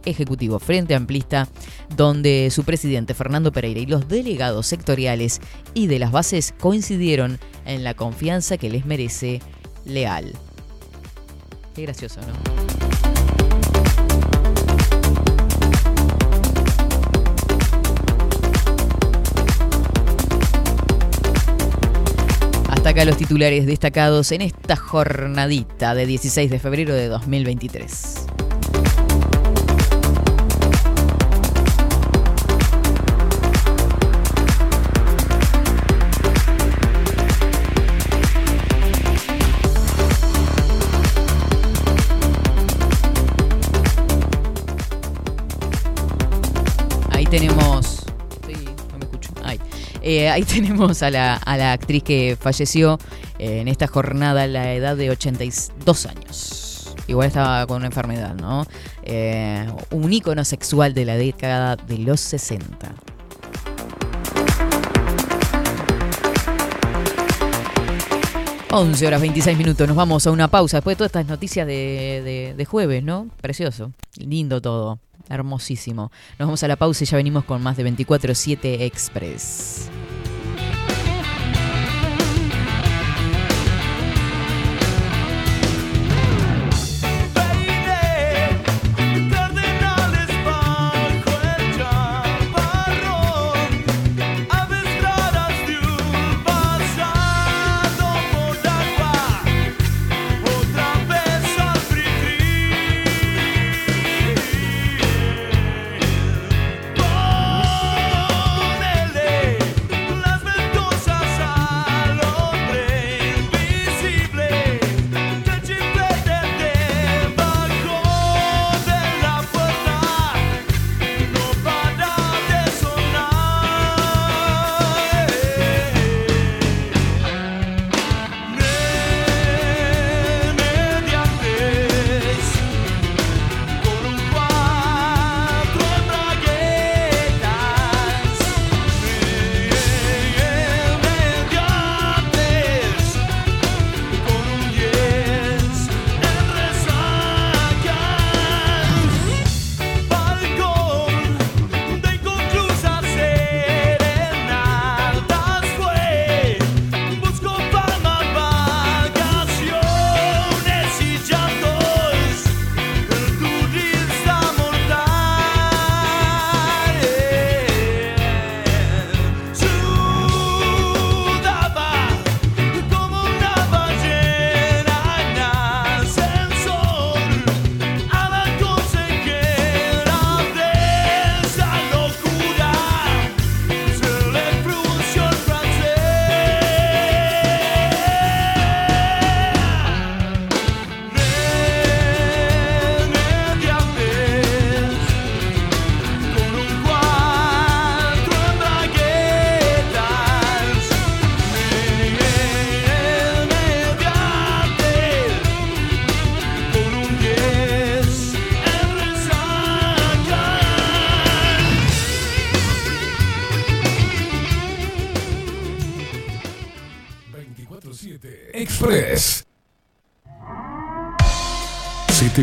[SPEAKER 2] ejecutivo Frente Amplista, donde su presidente Fernando Pereira y los delegados sectoriales y de las bases coincidieron en la confianza que les merece Leal. Qué gracioso, ¿no? Hasta acá los titulares destacados en esta jornadita de 16 de febrero de 2023. Tenemos. estoy- no me escucho. Ahí. Eh, ahí tenemos a la, a la actriz que falleció eh, en esta jornada a la edad de 82 años. Igual estaba con una enfermedad, ¿no? Eh, un ícono sexual de la década de los 60. Once horas 26 minutos, nos vamos a una pausa después de todas estas noticias de, de- de jueves, ¿no? Precioso, lindo todo, hermosísimo. Nos vamos a la pausa y ya venimos con más de 24-7 Express.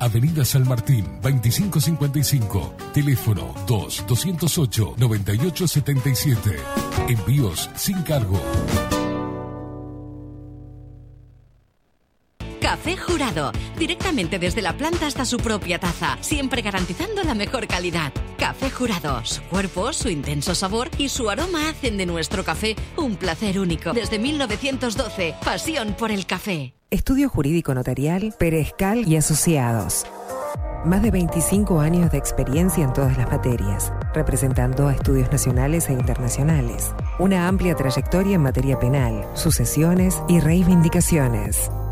[SPEAKER 1] Avenida San Martín, 2555. Teléfono 2-208-9877. Envíos sin cargo.
[SPEAKER 7] Café Jurado, directamente desde la planta hasta su propia taza, siempre garantizando la mejor calidad. Café Jurado, su cuerpo, su intenso sabor y su aroma hacen de nuestro café un placer único. Desde 1912, pasión por el café.
[SPEAKER 8] Estudio Jurídico Notarial, Perezcal y Asociados. Más de 25 años de experiencia en todas las materias, representando a estudios nacionales e internacionales. Una amplia trayectoria en materia penal, sucesiones y reivindicaciones.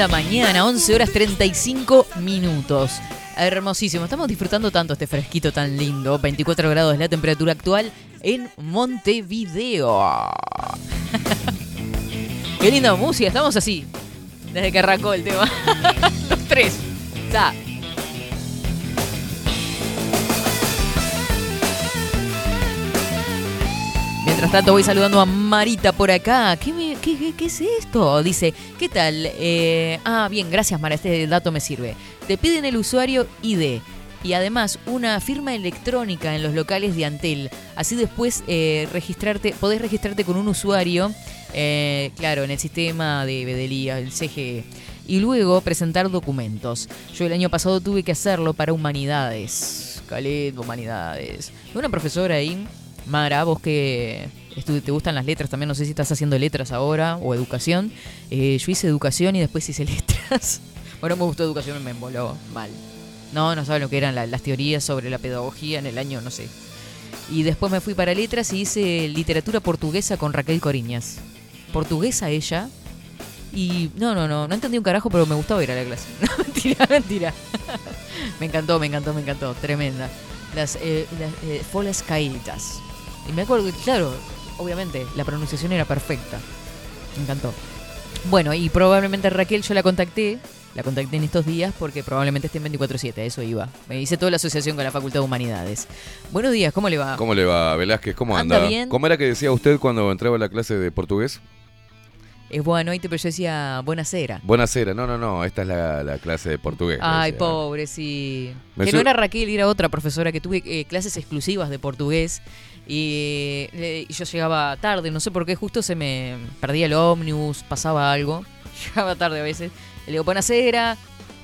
[SPEAKER 2] Linda mañana, 11 horas 35 minutos. Hermosísimo, estamos disfrutando tanto este fresquito tan lindo. 24 grados la temperatura actual en Montevideo. Qué linda música, estamos así. Desde que arrancó el tema. Los tres. Ya. Mientras tanto voy saludando a Marita por acá. ¿Qué, es esto? Dice, ¿qué tal? Eh, ah, bien, gracias Mara, este dato me sirve. Te piden el usuario ID y además una firma electrónica en los locales de Antel. Así después eh, registrarte, podés registrarte con un usuario, eh, claro, en el sistema de Bedelía, el CGE. Y luego presentar documentos. Yo el año pasado tuve que hacerlo para humanidades. Calet, humanidades. Una profesora ahí, Mara, vos que te gustan las letras también, no sé si estás haciendo letras ahora o educación. Eh, yo hice educación y después hice letras. Bueno, me gustó educación me emboló mal. No, no saben lo que eran la- las teorías sobre la pedagogía en el año, no sé. Y después me fui para letras y hice literatura portuguesa con Raquel Coriñas. Portuguesa ella. Y no, no, no, no entendí un carajo, pero me gustaba ir a la clase. No, mentira, mentira. me encantó, me encantó, me encantó. Tremenda. Las, eh, eh, folas caídas. Y me acuerdo que, claro, obviamente, la pronunciación era perfecta. Me encantó. Bueno, y probablemente a Raquel yo la contacté, la contacté en estos días porque probablemente esté en 24-7, a eso iba. Me hice toda la asociación con la Facultad de Humanidades. Buenos días, ¿cómo le va?
[SPEAKER 5] ¿Cómo le va, Velázquez? ¿Cómo
[SPEAKER 2] ¿Anda
[SPEAKER 5] anda?
[SPEAKER 2] bien?
[SPEAKER 5] ¿Cómo era que decía usted cuando entraba a la clase de portugués?
[SPEAKER 2] Es bueno, pero yo decía buenasera.
[SPEAKER 5] Buenasera. No, no, no. Esta es la, la clase de portugués.
[SPEAKER 2] Ay,
[SPEAKER 5] decía.
[SPEAKER 2] pobre, sí.
[SPEAKER 5] Me
[SPEAKER 2] que no era Raquel, era otra profesora que tuve eh, clases exclusivas de portugués y, y yo llegaba tarde, no sé por qué, justo se me perdía el ómnibus, pasaba algo. Llegaba tarde a veces. Le digo, buenasera,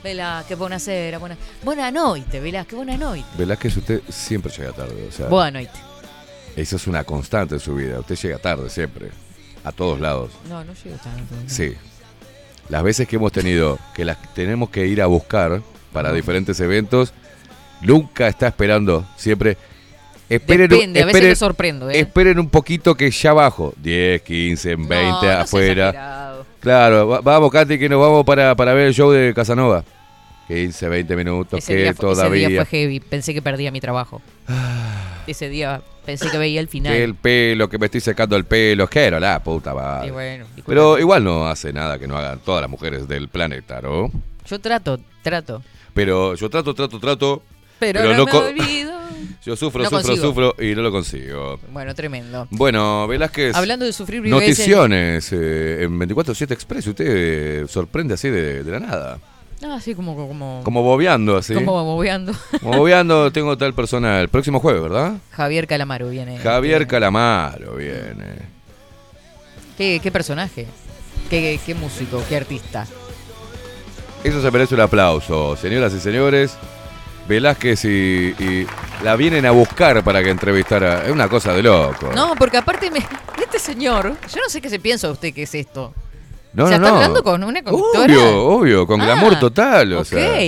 [SPEAKER 2] Vela, qué buenasera, buena, buena noite, Vela, qué buena noite.
[SPEAKER 5] Velázquez, usted siempre llega tarde. O sea,
[SPEAKER 2] Buena noite.
[SPEAKER 5] Eso es una constante en su vida. Usted llega tarde siempre. A todos lados.
[SPEAKER 2] No, no llego tarde.
[SPEAKER 5] Sí. Las veces que hemos tenido que las tenemos que ir a buscar para diferentes eventos, nunca está esperando. Siempre. Esperen,
[SPEAKER 2] Depende, a veces
[SPEAKER 5] esperen-
[SPEAKER 2] me sorprendo, ¿eh?
[SPEAKER 5] esperen un poquito que ya bajo. 10, 15, 20
[SPEAKER 2] no, no
[SPEAKER 5] afuera. Claro, va- vamos, Katy, que nos vamos para, para ver el show de Casanova. 15, 20 minutos,
[SPEAKER 2] Ese
[SPEAKER 5] que
[SPEAKER 2] día, fue, ese
[SPEAKER 5] todavía.
[SPEAKER 2] día fue heavy, pensé que perdía mi trabajo. Ese día pensé que veía el final.
[SPEAKER 5] Que el pelo, que me estoy secando el pelo, que era la puta madre.
[SPEAKER 2] Y bueno.
[SPEAKER 5] Pero igual no hace nada que no hagan todas las mujeres del planeta, ¿no?
[SPEAKER 2] Yo trato, trato.
[SPEAKER 5] Pero yo trato, trato, trato.
[SPEAKER 2] Pero,
[SPEAKER 5] Pero
[SPEAKER 2] no,
[SPEAKER 5] no
[SPEAKER 2] me olvido.
[SPEAKER 5] Yo sufro,
[SPEAKER 2] No
[SPEAKER 5] sufro,
[SPEAKER 2] consigo.
[SPEAKER 5] sufro y no lo consigo.
[SPEAKER 2] Bueno, tremendo.
[SPEAKER 5] Bueno, Velázquez.
[SPEAKER 2] Hablando de sufrir, vive
[SPEAKER 5] Noticiones eh, en 24-7 Express. Usted eh, sorprende así de, de la nada.
[SPEAKER 2] Ah, así como, como,
[SPEAKER 5] Como bobeando así.
[SPEAKER 2] como bobeando.
[SPEAKER 5] Como bobeando, tengo tal persona el próximo jueves, ¿verdad?
[SPEAKER 2] Javier Calamaro viene.
[SPEAKER 5] Javier Calamaro viene.
[SPEAKER 2] ¿Qué, qué personaje? ¿Qué, ¿Qué músico? ¿Qué artista?
[SPEAKER 5] Eso se merece un aplauso, señoras y señores. Velázquez y, y la vienen a buscar para que entrevistara. Es una cosa de loco.
[SPEAKER 2] No, porque aparte me, este señor, yo no sé qué se piensa usted que es esto.
[SPEAKER 5] no,
[SPEAKER 2] o sea,
[SPEAKER 5] no,
[SPEAKER 2] está
[SPEAKER 5] no.
[SPEAKER 2] hablando con una conductora.
[SPEAKER 5] Obvio, obvio, con
[SPEAKER 2] Ah,
[SPEAKER 5] glamour total, o sea.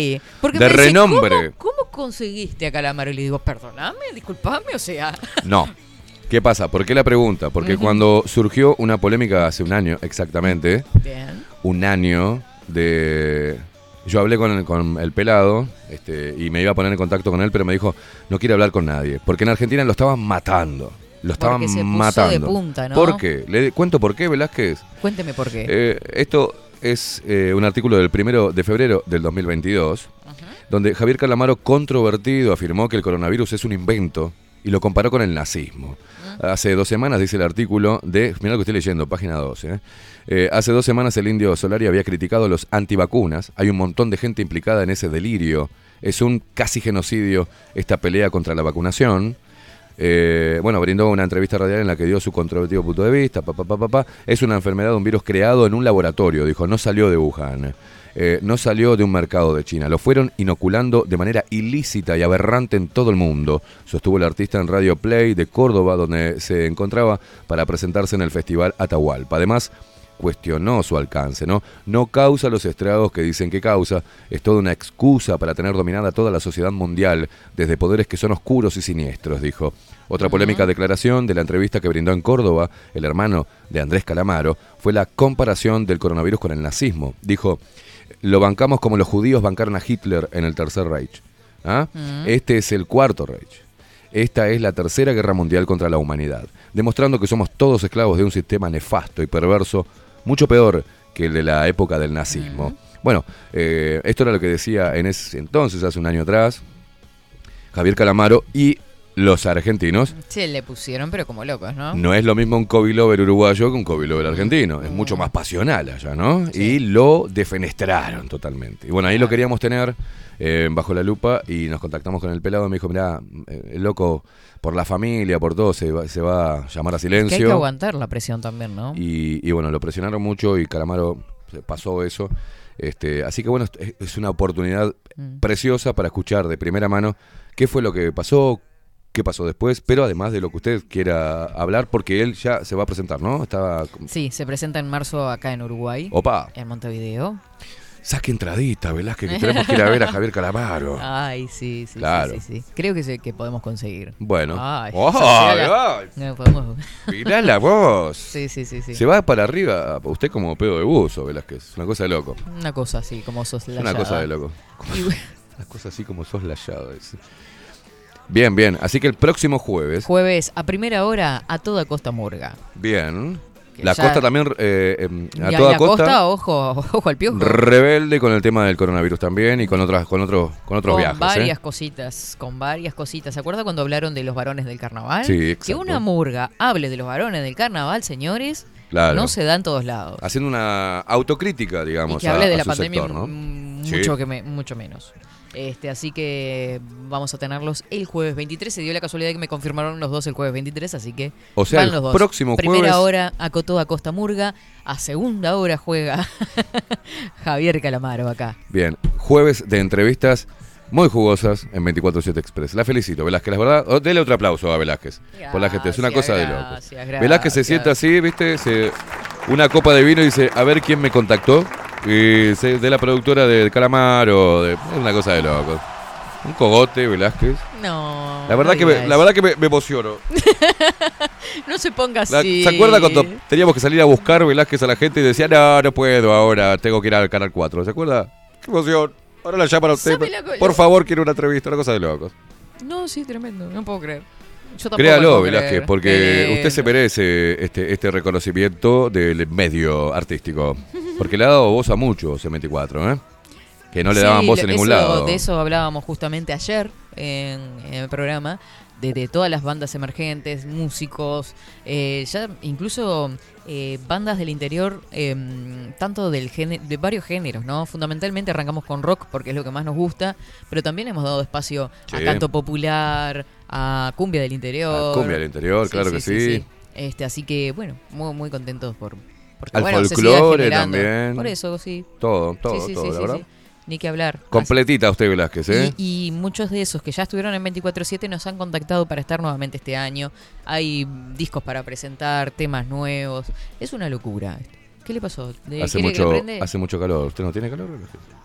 [SPEAKER 2] Porque
[SPEAKER 5] de
[SPEAKER 2] me dice,
[SPEAKER 5] renombre.
[SPEAKER 2] ¿cómo, ¿Cómo conseguiste a Calamaro? Y le digo, perdóname, disculpame, o sea.
[SPEAKER 5] No. ¿Qué pasa? ¿Por qué la pregunta? Porque cuando surgió una polémica hace un año exactamente,
[SPEAKER 2] Bien.
[SPEAKER 5] un año de... Yo hablé con el, con el pelado este, y me iba a poner en contacto con él, pero me dijo, no quiere hablar con nadie, porque en Argentina lo estaban matando. Lo estaban
[SPEAKER 2] Porque se puso
[SPEAKER 5] matando.
[SPEAKER 2] de punta, ¿no?
[SPEAKER 5] ¿Por qué? Le cuento por qué, Velázquez.
[SPEAKER 2] Cuénteme por qué.
[SPEAKER 5] Eh, esto es eh, un artículo del primero de febrero del 2022, donde Javier Calamaro, controvertido, afirmó que el coronavirus es un invento y lo comparó con el nazismo. Hace dos semanas, dice el artículo de. Mira lo que estoy leyendo, página 12. ¿eh? Eh, hace dos semanas el indio Solari había criticado los antivacunas. Hay un montón de gente implicada en ese delirio. Es un casi genocidio esta pelea contra la vacunación. Eh, bueno, brindó una entrevista radial en la que dio su controvertido punto de vista. Es una enfermedad, un virus creado en un laboratorio, dijo, no salió de Wuhan. Eh, no salió de un mercado de China. Lo fueron inoculando de manera ilícita y aberrante en todo el mundo, sostuvo el artista en Radio Play de Córdoba, donde se encontraba para presentarse en el festival Atahualpa. Además, cuestionó su alcance, ¿no? No causa los estragos que dicen que causa, es toda una excusa para tener dominada toda la sociedad mundial desde poderes que son oscuros y siniestros, dijo. Otra polémica declaración de la entrevista que brindó en Córdoba el hermano de Andrés Calamaro fue la comparación del coronavirus con el nazismo. Dijo, lo bancamos como los judíos bancaron a Hitler en el Tercer Reich. ¿ah?
[SPEAKER 2] Mm.
[SPEAKER 5] Este es el Cuarto Reich. Esta es la tercera guerra mundial contra la humanidad, demostrando que somos todos esclavos de un sistema nefasto y perverso, mucho peor que el de la época del nazismo. Bueno, eh, esto era lo que decía en ese entonces, hace un año atrás, Javier Calamaro y los argentinos.
[SPEAKER 2] Se le pusieron, pero como locos, ¿no?
[SPEAKER 5] No es lo mismo un Kobe Lover uruguayo que un Kobe Lover argentino. Es mucho más pasional allá, ¿no? Y lo defenestraron totalmente. Y bueno, ahí lo queríamos tener eh, bajo la lupa y nos contactamos con el pelado me dijo, mirá, eh, el loco, por la familia, por todo, se va, se va a llamar a
[SPEAKER 2] Que hay que
[SPEAKER 5] silencio.
[SPEAKER 2] aguantar la presión también, ¿no?
[SPEAKER 5] Y, y bueno, lo presionaron mucho y Calamaro se pasó eso. Este, así que bueno, es, es una oportunidad
[SPEAKER 2] Mm.
[SPEAKER 5] preciosa para escuchar de primera mano qué fue lo que pasó, qué pasó después, pero además de lo que usted quiera hablar, porque él ya se va a presentar, ¿no? Estaba...
[SPEAKER 2] Sí, se presenta en marzo acá en Uruguay.
[SPEAKER 5] Opa,
[SPEAKER 2] En Montevideo.
[SPEAKER 5] Saque entradita, Velázquez, que tenemos que ir a ver a Javier Calamaro.
[SPEAKER 2] Ay, sí, sí, sí,
[SPEAKER 5] Claro.
[SPEAKER 2] sí, sí. Creo que, se- que podemos conseguir.
[SPEAKER 5] Bueno.
[SPEAKER 2] Ay,
[SPEAKER 5] ¡Ay,
[SPEAKER 2] esa será
[SPEAKER 5] ay!
[SPEAKER 2] No, podemos-
[SPEAKER 5] Mirá la voz.
[SPEAKER 2] Sí, sí, sí, sí.
[SPEAKER 5] Se va para arriba, usted como pedo de buzo, Velázquez. Una cosa de loco.
[SPEAKER 2] Una cosa así, como sos
[SPEAKER 5] una cosa de loco. Una cosa así como soslayado. es. Bien, bien. Así que el próximo jueves.
[SPEAKER 2] Jueves a primera hora a toda costa murga.
[SPEAKER 5] Bien.
[SPEAKER 2] Que
[SPEAKER 5] La
[SPEAKER 2] ya-
[SPEAKER 5] costa también, eh, em, a toda
[SPEAKER 2] la
[SPEAKER 5] costa,
[SPEAKER 2] costa, ojo, ojo al piojo.
[SPEAKER 5] rebelde con el tema del coronavirus también y con otras, con otros, con otros
[SPEAKER 2] con
[SPEAKER 5] viajes. ¿eh?
[SPEAKER 2] varias cositas, con varias cositas. ¿Se acuerda cuando hablaron de los varones del carnaval?
[SPEAKER 5] Sí,
[SPEAKER 2] Que
[SPEAKER 5] exacto.
[SPEAKER 2] una murga hable de los varones del carnaval, señores,
[SPEAKER 5] Claro.
[SPEAKER 2] no se da en todos lados.
[SPEAKER 5] Haciendo una autocrítica,
[SPEAKER 2] Y
[SPEAKER 5] digamos.
[SPEAKER 2] que
[SPEAKER 5] a-
[SPEAKER 2] hable de
[SPEAKER 5] a
[SPEAKER 2] la pandemia
[SPEAKER 5] sector, ¿no? Sí.
[SPEAKER 2] mucho, que me- mucho menos. Este, así que vamos a tenerlos el jueves 23. Se dio la casualidad que me confirmaron los dos el jueves 23, así que
[SPEAKER 5] O sea,
[SPEAKER 2] van los dos.
[SPEAKER 5] próximo
[SPEAKER 2] Primera
[SPEAKER 5] jueves-
[SPEAKER 2] hora acotó a Costa Murga, a segunda hora juega Javier Calamaro acá.
[SPEAKER 5] Bien, jueves de entrevistas muy jugosas en 24-7 Express. La felicito, Velázquez, la verdad. Oh, dele otro aplauso a Velázquez por la gente. Es una cosa de loco.
[SPEAKER 2] Gracias, gracias.
[SPEAKER 5] Velázquez se sienta así, ¿viste? Se, una copa de vino y dice, a ver quién me contactó. Y de la productora de Calamaro. De, es una cosa de loco. Un cogote, Velázquez.
[SPEAKER 2] No.
[SPEAKER 5] La verdad,
[SPEAKER 2] no
[SPEAKER 5] que, me, la verdad que me, me emociono.
[SPEAKER 2] No se ponga
[SPEAKER 5] La-
[SPEAKER 2] así.
[SPEAKER 5] ¿Se acuerda cuando teníamos que salir a buscar Velázquez a la gente y decía, no, no puedo ahora, tengo que ir al Canal 4? ¿Se acuerda? ¡Qué emoción! Ahora la llaman a usted.
[SPEAKER 2] ¿Sabe la co-
[SPEAKER 5] Por favor, quiero una entrevista, una cosa de locos.
[SPEAKER 2] No, sí, tremendo. No puedo creer. Yo
[SPEAKER 5] Créalo, Velázquez, porque
[SPEAKER 2] Qué
[SPEAKER 5] usted se merece este, este reconocimiento del medio artístico. Porque le ha dado voz a muchos M24, ¿eh? Que no le
[SPEAKER 2] Sí,
[SPEAKER 5] daban voz en ningún
[SPEAKER 2] eso-
[SPEAKER 5] lado.
[SPEAKER 2] De eso hablábamos justamente ayer en, en el programa, de, de todas las bandas emergentes, músicos, eh, ya incluso eh, bandas del interior, eh, tanto del de varios géneros, ¿no? Fundamentalmente arrancamos con rock porque es lo que más nos gusta, pero también hemos dado espacio a
[SPEAKER 5] Sí.
[SPEAKER 2] canto popular, a cumbia del interior.
[SPEAKER 5] A cumbia del interior, claro que sí.
[SPEAKER 2] Este, así que, bueno, muy, muy contentos por... Porque,
[SPEAKER 5] Al
[SPEAKER 2] bueno,
[SPEAKER 5] folclore también.
[SPEAKER 2] Por eso, sí.
[SPEAKER 5] Todo, todo, todo, la
[SPEAKER 2] sí,
[SPEAKER 5] verdad.
[SPEAKER 2] Ni que hablar.
[SPEAKER 5] Completita usted, Velázquez, ¿eh?
[SPEAKER 2] Y, y muchos de esos que ya estuvieron en 24-7 nos han contactado para estar nuevamente este año. Hay discos para presentar, temas nuevos. Es una locura. ¿Qué le pasó? ¿De-
[SPEAKER 5] hace, mucho, hace mucho calor. ¿Usted no tiene calor?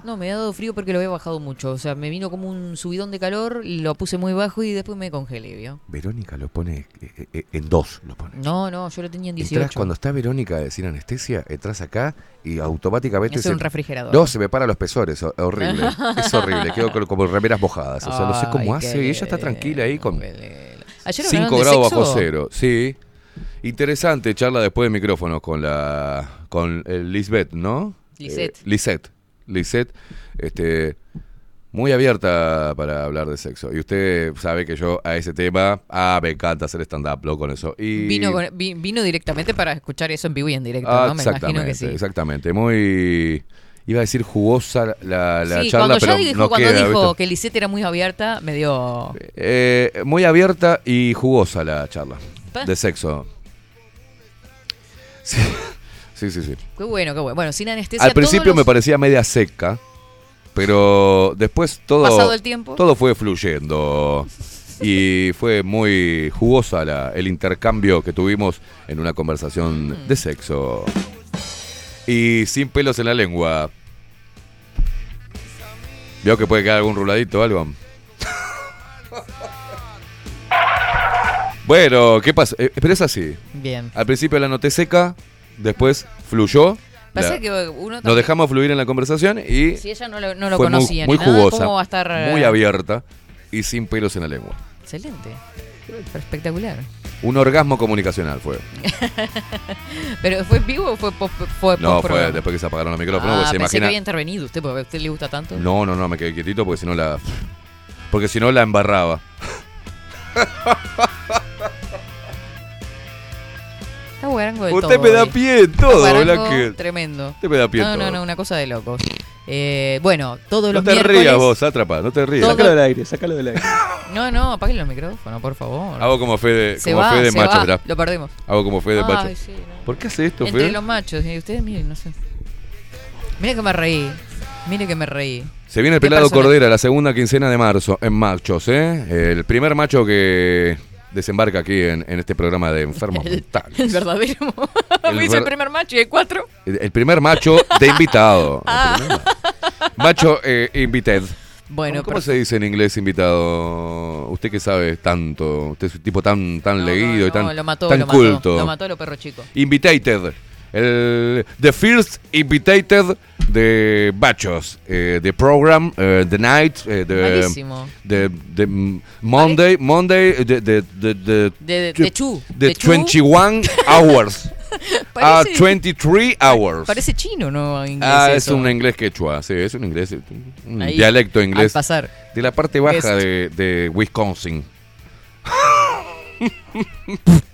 [SPEAKER 2] No, me ha dado frío porque lo había bajado mucho. O sea, me vino como un subidón de calor, lo puse muy bajo y después me congelé, ¿vio?
[SPEAKER 5] Verónica lo pone eh, eh, en dos, lo pone.
[SPEAKER 2] No, no, yo lo tenía en
[SPEAKER 5] Entrás
[SPEAKER 2] 18.
[SPEAKER 5] cuando está Verónica sin anestesia, entras acá y automáticamente
[SPEAKER 2] Es un refrigerador.
[SPEAKER 5] No, se me paran los pesores, ho- horrible. es horrible, quedo como remeras mojadas. O sea, no sé cómo
[SPEAKER 2] Ay,
[SPEAKER 5] hace y ella está tranquila ahí con
[SPEAKER 2] Ayer
[SPEAKER 5] 5
[SPEAKER 2] hablaron de
[SPEAKER 5] grados
[SPEAKER 2] sexo.
[SPEAKER 5] bajo cero. Sí. Interesante charla después de micrófono con la con el Lisbeth, ¿no?
[SPEAKER 2] Lisette.
[SPEAKER 5] Eh, Lisette. Lisette, este muy abierta para hablar de sexo. Y usted sabe que yo a ese tema, ah, me encanta hacer stand-up, loco, con eso. Y
[SPEAKER 2] Vino, con- vi- vino directamente para escuchar eso en vivo y en directo,
[SPEAKER 5] Ah,
[SPEAKER 2] ¿no? Me imagino
[SPEAKER 5] exactamente,
[SPEAKER 2] que sí.
[SPEAKER 5] exactamente. Muy. Iba a decir jugosa la, la
[SPEAKER 2] sí,
[SPEAKER 5] charla,
[SPEAKER 2] cuando
[SPEAKER 5] pero
[SPEAKER 2] dijo,
[SPEAKER 5] no
[SPEAKER 2] cuando
[SPEAKER 5] queda,
[SPEAKER 2] dijo
[SPEAKER 5] ¿viste?
[SPEAKER 2] que Lisette era muy abierta, me dio...
[SPEAKER 5] Eh, muy abierta y jugosa la charla de sexo. Sí, sí, sí. sí.
[SPEAKER 2] Qué bueno, qué bueno. Bueno, sin anestesia.
[SPEAKER 5] Al principio me parecía media seca, pero después todo,
[SPEAKER 2] Pasado el tiempo.
[SPEAKER 5] todo fue fluyendo. Y fue muy jugosa la- el intercambio que tuvimos en una conversación
[SPEAKER 2] Mm.
[SPEAKER 5] de sexo. Y sin pelos en la lengua. ¿Vio que puede quedar algún ruladito o algo? bueno, ¿qué pasa? Eh, pero es así.
[SPEAKER 2] Bien.
[SPEAKER 5] Al principio la noté seca, después fluyó
[SPEAKER 2] Pasa
[SPEAKER 5] La-
[SPEAKER 2] que uno
[SPEAKER 5] Nos dejamos fluir en la conversación y
[SPEAKER 2] Si ella no lo, no lo
[SPEAKER 5] fue muy-
[SPEAKER 2] conocía
[SPEAKER 5] muy,
[SPEAKER 2] ni nada,
[SPEAKER 5] jugosa,
[SPEAKER 2] ¿cómo va a estar? eh,
[SPEAKER 5] muy abierta y sin pelos en la lengua.
[SPEAKER 2] Excelente. Espectacular.
[SPEAKER 5] Un orgasmo comunicacional fue.
[SPEAKER 2] ¿Pero fue en vivo o fue post fue
[SPEAKER 5] No, fue
[SPEAKER 2] postprograma?
[SPEAKER 5] después que se apagaron los micrófonos.
[SPEAKER 2] Ah,
[SPEAKER 5] se
[SPEAKER 2] pensé que
[SPEAKER 5] imagina.
[SPEAKER 2] había intervenido usted, porque a usted le gusta tanto.
[SPEAKER 5] No, no, no, me quedé quietito porque si no la. Porque si no la embarraba.
[SPEAKER 2] Está guarango de
[SPEAKER 5] Usted
[SPEAKER 2] todo
[SPEAKER 5] me da pie en todo,
[SPEAKER 2] Está
[SPEAKER 5] ¿verdad
[SPEAKER 2] guarango
[SPEAKER 5] que?
[SPEAKER 2] Tremendo.
[SPEAKER 5] Usted me da pie en
[SPEAKER 2] No, no,
[SPEAKER 5] todo.
[SPEAKER 2] no, una cosa de locos. Eh, bueno, todos
[SPEAKER 5] No
[SPEAKER 2] los
[SPEAKER 5] te
[SPEAKER 2] miércoles...
[SPEAKER 5] rías vos, Atrapa, no te rías.
[SPEAKER 2] Todo-
[SPEAKER 3] Sácalo del aire, sácalo del aire.
[SPEAKER 2] No, no, apaguen los micrófonos, por favor.
[SPEAKER 5] Hago como fe de,
[SPEAKER 2] se
[SPEAKER 5] como
[SPEAKER 2] va,
[SPEAKER 5] fe de
[SPEAKER 2] se
[SPEAKER 5] macho,
[SPEAKER 2] va. Lo perdemos.
[SPEAKER 5] Hago como fe de
[SPEAKER 2] Ay,
[SPEAKER 5] macho.
[SPEAKER 2] sí, no.
[SPEAKER 5] ¿Por qué hace esto,
[SPEAKER 2] Entre
[SPEAKER 5] Fe?
[SPEAKER 2] los machos, y ustedes miren, no sé. Mire que me reí. Mire que me reí.
[SPEAKER 5] Se viene el
[SPEAKER 2] ¿Qué
[SPEAKER 5] pelado
[SPEAKER 2] persona-
[SPEAKER 5] Cordera la segunda quincena de marzo en machos, ¿eh? El primer macho que desembarca aquí en, en este programa de enfermos
[SPEAKER 2] El,
[SPEAKER 5] mentales.
[SPEAKER 2] el verdadero.
[SPEAKER 5] El
[SPEAKER 2] hice el
[SPEAKER 5] ver-
[SPEAKER 2] primer macho y hay cuatro.
[SPEAKER 5] El, el primer macho de invitado.
[SPEAKER 2] Ah.
[SPEAKER 5] Macho eh, invited.
[SPEAKER 2] Bueno,
[SPEAKER 5] ¿Cómo,
[SPEAKER 2] pero-
[SPEAKER 5] se dice en inglés invitado? Usted que sabe tanto, usted es un tipo tan, tan
[SPEAKER 2] No,
[SPEAKER 5] leído
[SPEAKER 2] no,
[SPEAKER 5] y tan,
[SPEAKER 2] lo mató,
[SPEAKER 5] tan
[SPEAKER 2] lo mató,
[SPEAKER 5] culto.
[SPEAKER 2] Lo mató a los perros chicos.
[SPEAKER 5] Invitated. El, the first invitated de Bachos. eh, the program, eh, the night, eh, the, the, the Monday, Monday, the, the, the, the,
[SPEAKER 2] de Chu.
[SPEAKER 5] the
[SPEAKER 2] de Chu.
[SPEAKER 5] 21 hours. a
[SPEAKER 2] Parece-
[SPEAKER 5] 23 hours.
[SPEAKER 2] Parece chino, ¿no? Inglés
[SPEAKER 5] Ah, es un inglés quechua, sí, es un inglés, un
[SPEAKER 2] Ahí,
[SPEAKER 5] dialecto inglés.
[SPEAKER 2] Al pasar.
[SPEAKER 5] De la parte baja
[SPEAKER 2] Guest.
[SPEAKER 5] de, de Wisconsin.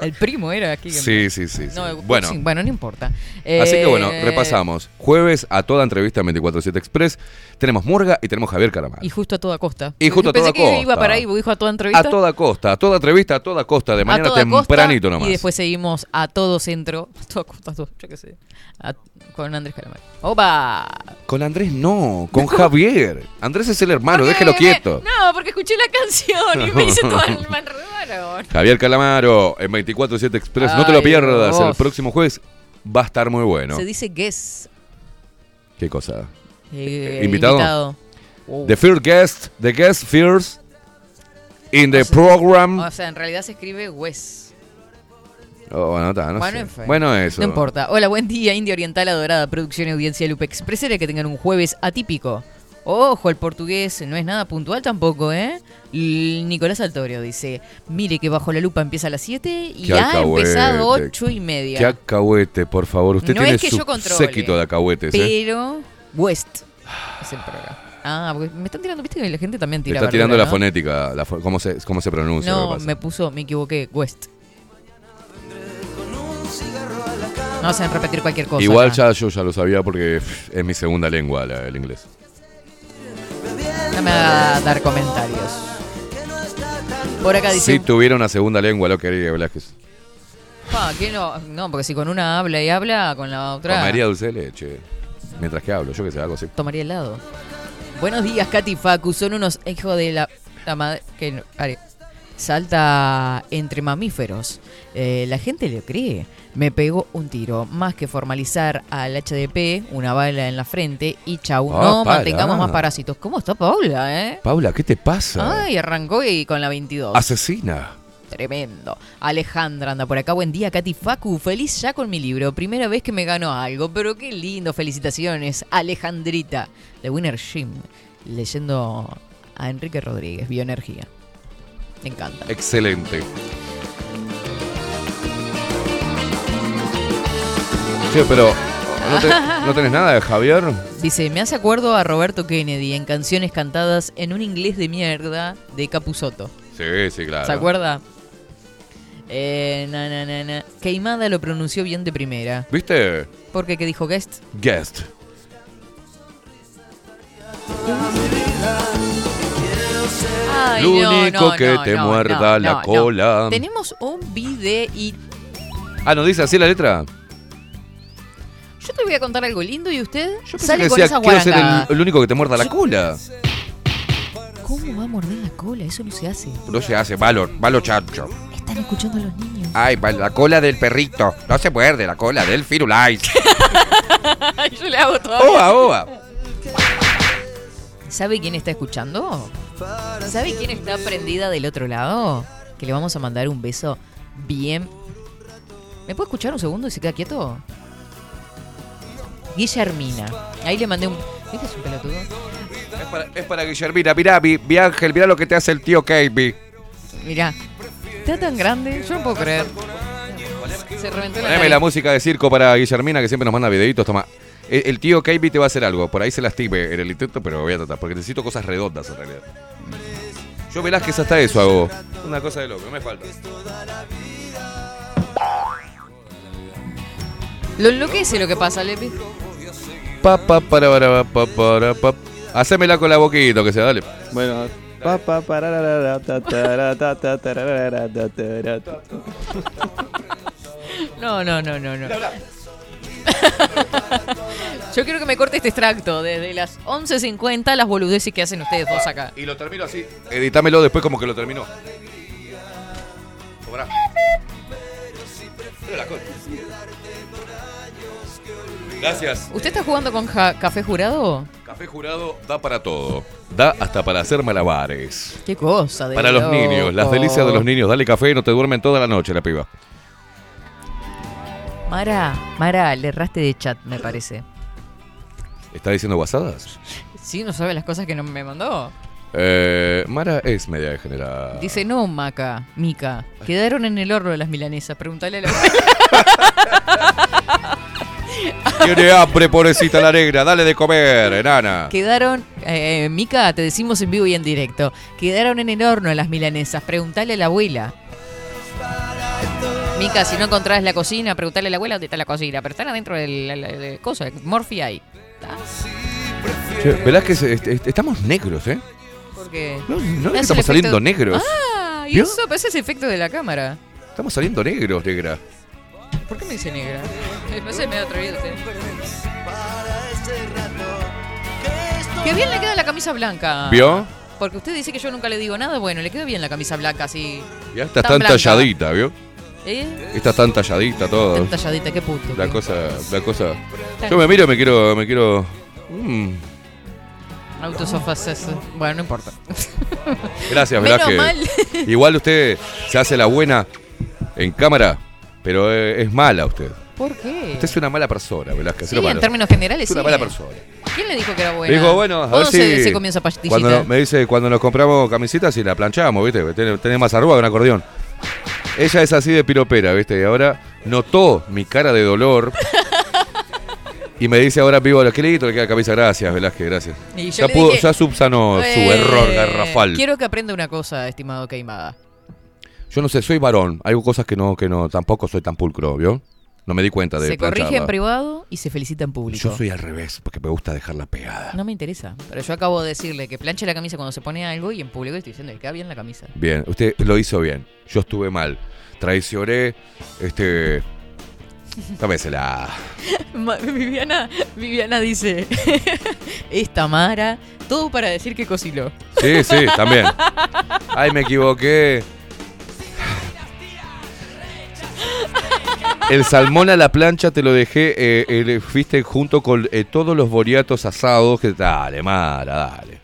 [SPEAKER 2] El primo era aquí. que-
[SPEAKER 5] Sí, sí, sí. sí.
[SPEAKER 2] No, el
[SPEAKER 5] bueno,
[SPEAKER 2] bueno, no importa.
[SPEAKER 5] así que bueno,
[SPEAKER 2] Eh,
[SPEAKER 5] repasamos. Jueves a toda entrevista en 24-7 Express. Tenemos Murga y tenemos Javier Calamar.
[SPEAKER 2] Y justo a toda costa.
[SPEAKER 5] Y justo a
[SPEAKER 2] Pensé
[SPEAKER 5] toda
[SPEAKER 2] que iba
[SPEAKER 5] costa.
[SPEAKER 2] para ahí, dijo a toda entrevista.
[SPEAKER 5] A toda costa, a toda entrevista, a toda costa, de
[SPEAKER 2] a
[SPEAKER 5] mañana
[SPEAKER 2] toda
[SPEAKER 5] tempranito
[SPEAKER 2] costa,
[SPEAKER 5] nomás.
[SPEAKER 2] Y después seguimos a todo centro. A toda costa, a todo, yo qué sé. a- con Andrés Calamar. ¡Opa!
[SPEAKER 5] Con Andrés no, con Javier. Andrés es el hermano,
[SPEAKER 2] ¿Por qué
[SPEAKER 5] déjelo quieto.
[SPEAKER 2] No, porque escuché la canción y me hice todo el enredaron.
[SPEAKER 5] Javier Calamaro en 24-7 Express. no te lo
[SPEAKER 2] Ay,
[SPEAKER 5] pierdas. El
[SPEAKER 2] vos.
[SPEAKER 5] próximo jueves va a estar muy bueno.
[SPEAKER 2] Se dice guess.
[SPEAKER 5] ¿Qué cosa?
[SPEAKER 2] eh,
[SPEAKER 5] ¿Invitado?
[SPEAKER 2] Uh.
[SPEAKER 5] The first guest, the guest first in the
[SPEAKER 2] O sea-
[SPEAKER 5] program.
[SPEAKER 2] O sea, en realidad se escribe Wes.
[SPEAKER 5] Oh, bueno, está, no
[SPEAKER 2] bueno,
[SPEAKER 5] sé. Bueno, eso.
[SPEAKER 2] No importa. Hola, buen día, India Oriental, adorada producción y audiencia Lupe Expresera, que tengan un jueves atípico. Ojo, el portugués no es nada puntual tampoco, ¿eh? L- Nicolás Altorio dice, mire que bajo la lupa empieza a las 7 y ha
[SPEAKER 5] alcahuete.
[SPEAKER 2] empezado 8 y media.
[SPEAKER 5] Qué acahuete, por favor. Usted
[SPEAKER 2] No
[SPEAKER 5] tiene
[SPEAKER 2] es que
[SPEAKER 5] su
[SPEAKER 2] yo controle,
[SPEAKER 5] séquito de acahuetes, ¿eh?
[SPEAKER 2] Pero West es el programa. Ah, porque me están tirando, viste que la gente también
[SPEAKER 5] Me
[SPEAKER 2] tira
[SPEAKER 5] está tirando la fonética, la fo- cómo, se, cómo se pronuncia.
[SPEAKER 2] No, me puso, me equivoqué, West. No hacen repetir cualquier cosa.
[SPEAKER 5] Igual
[SPEAKER 2] acá.
[SPEAKER 5] ya yo ya lo sabía porque pff, es mi segunda lengua la- el inglés.
[SPEAKER 2] No me haga dar comentarios. Por acá dice.
[SPEAKER 5] Si tuviera una segunda lengua, lo quería Velázquez.
[SPEAKER 2] "Pa, ¿qué no? no, porque si con una habla y habla, con la otra.
[SPEAKER 5] Comería dulce de leche. Mientras que hablo, yo que sé, algo así.
[SPEAKER 2] Tomaría helado. Buenos días, Katy Facu. Son unos hijos de la, la madre. Que no- salta entre mamíferos. Eh, la gente le cree. Me pegó un tiro. Más que formalizar al HDP, una bala en la frente y chau.
[SPEAKER 5] Ah,
[SPEAKER 2] no
[SPEAKER 5] para.
[SPEAKER 2] mantengamos más parásitos. ¿Cómo está Paula, eh?
[SPEAKER 5] Paula, ¿qué te pasa?
[SPEAKER 2] Ay, arrancó y con la 22.
[SPEAKER 5] Asesina.
[SPEAKER 2] Tremendo. Alejandra anda por acá. Buen día, Katy Facu. Feliz ya con mi libro. Primera vez que me gano algo. Pero qué lindo. Felicitaciones. Alejandrita, de Winner Jim. Leyendo a Enrique Rodríguez. Bioenergía. Me encanta.
[SPEAKER 5] Excelente. Pero ¿no, te- no tenés nada de Javier?
[SPEAKER 2] Dice, me hace acuerdo a Roberto Kennedy en canciones cantadas en un inglés de mierda de Capuzoto.
[SPEAKER 5] Sí, sí, claro.
[SPEAKER 2] ¿Se acuerda? Eh, na, na, na, na. Queimada lo pronunció bien de primera.
[SPEAKER 5] ¿Viste?
[SPEAKER 2] Porque que dijo guest.
[SPEAKER 5] Guest.
[SPEAKER 2] Ay,
[SPEAKER 5] Lo
[SPEAKER 2] no,
[SPEAKER 5] único
[SPEAKER 2] no,
[SPEAKER 5] que
[SPEAKER 2] no,
[SPEAKER 5] te muerda la cola.
[SPEAKER 2] Tenemos un video y
[SPEAKER 5] Ah, ¿no dice así la letra?
[SPEAKER 2] Yo te voy a contar algo lindo y usted
[SPEAKER 5] Yo pensé
[SPEAKER 2] sale
[SPEAKER 5] que
[SPEAKER 2] con
[SPEAKER 5] decía,
[SPEAKER 2] esa
[SPEAKER 5] quiero ser el, el único que te muerda la cola.
[SPEAKER 2] ¿Cómo va a morder la cola? Eso no se hace.
[SPEAKER 5] No se hace, malo, malo chancho.
[SPEAKER 2] Están escuchando a los niños.
[SPEAKER 5] Ay, va- la cola del perrito. No se muerde, la cola del firulais.
[SPEAKER 2] yo le hago todo.
[SPEAKER 5] Oa, oa.
[SPEAKER 2] ¿Sabe quién está escuchando? ¿Sabe quién está prendida del otro lado? Que le vamos a mandar un beso bien. ¿Me puede escuchar un segundo y se queda quieto? Guillermina. Ahí le mandé un. ¿Viste es un pelotudo?
[SPEAKER 5] Es para, es para Guillermina. Mirá, mi, mi ángel, mirá lo que te hace el tío Kevin.
[SPEAKER 2] Mirá. Está tan grande, yo no puedo creer. Se reventó la
[SPEAKER 5] Poneme la música de circo para Guillermina, que siempre nos manda videitos. Toma. El, el tío Kevin te va a hacer algo. Por ahí se lastime en el intento, pero voy a tratar. Porque necesito cosas redondas en realidad. Yo Velázquez hasta eso hago. Una cosa de loco, no me falta.
[SPEAKER 2] Lo enloquece lo que pasa, Lepi.
[SPEAKER 5] Pa, pa, para, para, pa, para, pa. Hacémela con la boquita, que se dale.
[SPEAKER 3] Bueno, pa, pa, pararara, ta, tara, ta, ta, tararara, ta, tara, ta.
[SPEAKER 2] No, no, no, no, no. Yo quiero que me corte este extracto desde las 11.50 las boludeces que hacen ustedes dos acá.
[SPEAKER 5] Y lo termino así. Editámelo después como que lo terminó. La cola. Gracias.
[SPEAKER 2] ¿Usted está jugando con ja- café jurado?
[SPEAKER 5] Café jurado da para todo. Da hasta para hacer malabares.
[SPEAKER 2] Qué cosa de
[SPEAKER 5] Para los
[SPEAKER 2] loco.
[SPEAKER 5] niños, las delicias de los niños. Dale café y no te duermen toda la noche la piba.
[SPEAKER 2] Mara, Mara, le erraste de chat, me parece.
[SPEAKER 5] ¿Está diciendo guasadas?
[SPEAKER 2] Sí, no sabe las cosas que no me mandó.
[SPEAKER 5] Eh, Mara es media degenerada.
[SPEAKER 2] Dice, no, Maca, Mica, quedaron en el horno de las milanesas. Pregúntale a la
[SPEAKER 5] Tiene hambre, pobrecita la negra. Dale de comer, enana.
[SPEAKER 2] Quedaron, eh, Mica, te decimos en vivo y en directo. Quedaron en el horno las milanesas. Preguntale a la abuela. Mica, si no encontrás la cocina, preguntale a la abuela dónde está la cocina. Pero están adentro del la- la- de cosa, Morphy ahí.
[SPEAKER 5] Che, Velázquez, est- est- estamos negros, ¿eh?
[SPEAKER 2] Porque
[SPEAKER 5] No, no es que estamos saliendo negros.
[SPEAKER 2] Ah, y
[SPEAKER 5] ¿Vio?
[SPEAKER 2] eso pues, es efecto de la cámara.
[SPEAKER 5] Estamos saliendo negros, negra.
[SPEAKER 2] ¿Por qué me dice negra? No sé, me ha atrevido. Qué bien le queda la camisa blanca.
[SPEAKER 5] ¿Vio?
[SPEAKER 2] Porque usted dice que yo nunca le digo nada. Bueno, le queda bien la camisa blanca así.
[SPEAKER 5] Ya está
[SPEAKER 2] Tan
[SPEAKER 5] talladita, ¿vio?
[SPEAKER 2] ¿Eh?
[SPEAKER 5] Está tan talladita todo.
[SPEAKER 2] Tan talladita, qué puto.
[SPEAKER 5] La cosa, la cosa. Yo me miro y me quiero, me quiero. mm.
[SPEAKER 2] Autosofaces. Bueno, no importa.
[SPEAKER 5] Gracias, Velázquez.
[SPEAKER 2] mal.
[SPEAKER 5] Igual usted se hace la buena en cámara, pero eh, es mala usted.
[SPEAKER 2] ¿Por qué?
[SPEAKER 5] Usted es una mala persona, Velázquez.
[SPEAKER 2] Sí, en términos generales
[SPEAKER 5] Es una
[SPEAKER 2] sí.
[SPEAKER 5] mala persona.
[SPEAKER 2] ¿Quién le dijo que era buena?
[SPEAKER 5] Digo, bueno, a ver
[SPEAKER 2] ¿Cuándo
[SPEAKER 5] si.
[SPEAKER 2] se, se comió esa pastillita?
[SPEAKER 5] Cuando me dice, cuando nos compramos camisetas y la planchamos, ¿viste? Tiene, tiene más arruga que un acordeón. Ella es así de piropera, ¿viste? Y ahora notó mi cara de dolor. y me dice ahora vivo, qué lindo le queda la camisa. Gracias, Velázquez, gracias.
[SPEAKER 2] Y yo
[SPEAKER 5] ya,
[SPEAKER 2] le dije,
[SPEAKER 5] ya subsanó su
[SPEAKER 2] Eh,
[SPEAKER 5] error garrafal.
[SPEAKER 2] Quiero que aprenda una cosa, estimado Queimada.
[SPEAKER 5] Yo no sé, soy varón. Hay cosas que no, que no, tampoco soy tan pulcro, ¿vio? No me di cuenta de
[SPEAKER 2] Se corrige en privado y se felicita en público.
[SPEAKER 5] Yo soy al revés, porque me gusta dejarla pegada.
[SPEAKER 2] No me interesa, pero yo acabo de decirle que planche la camisa cuando se pone algo y en público estoy diciendo que queda bien la camisa.
[SPEAKER 5] Bien, usted lo hizo bien. Yo estuve mal. Traicioné, este... Tómesela.
[SPEAKER 2] Ma- Viviana, Viviana dice, esta Mara, todo para decir que cocinó.
[SPEAKER 5] Sí, sí, también. Ay, me equivoqué. El salmón a la plancha te lo dejé, eh, eh, fuiste junto con eh, todos los boriatos asados. Que, dale, Mara, dale.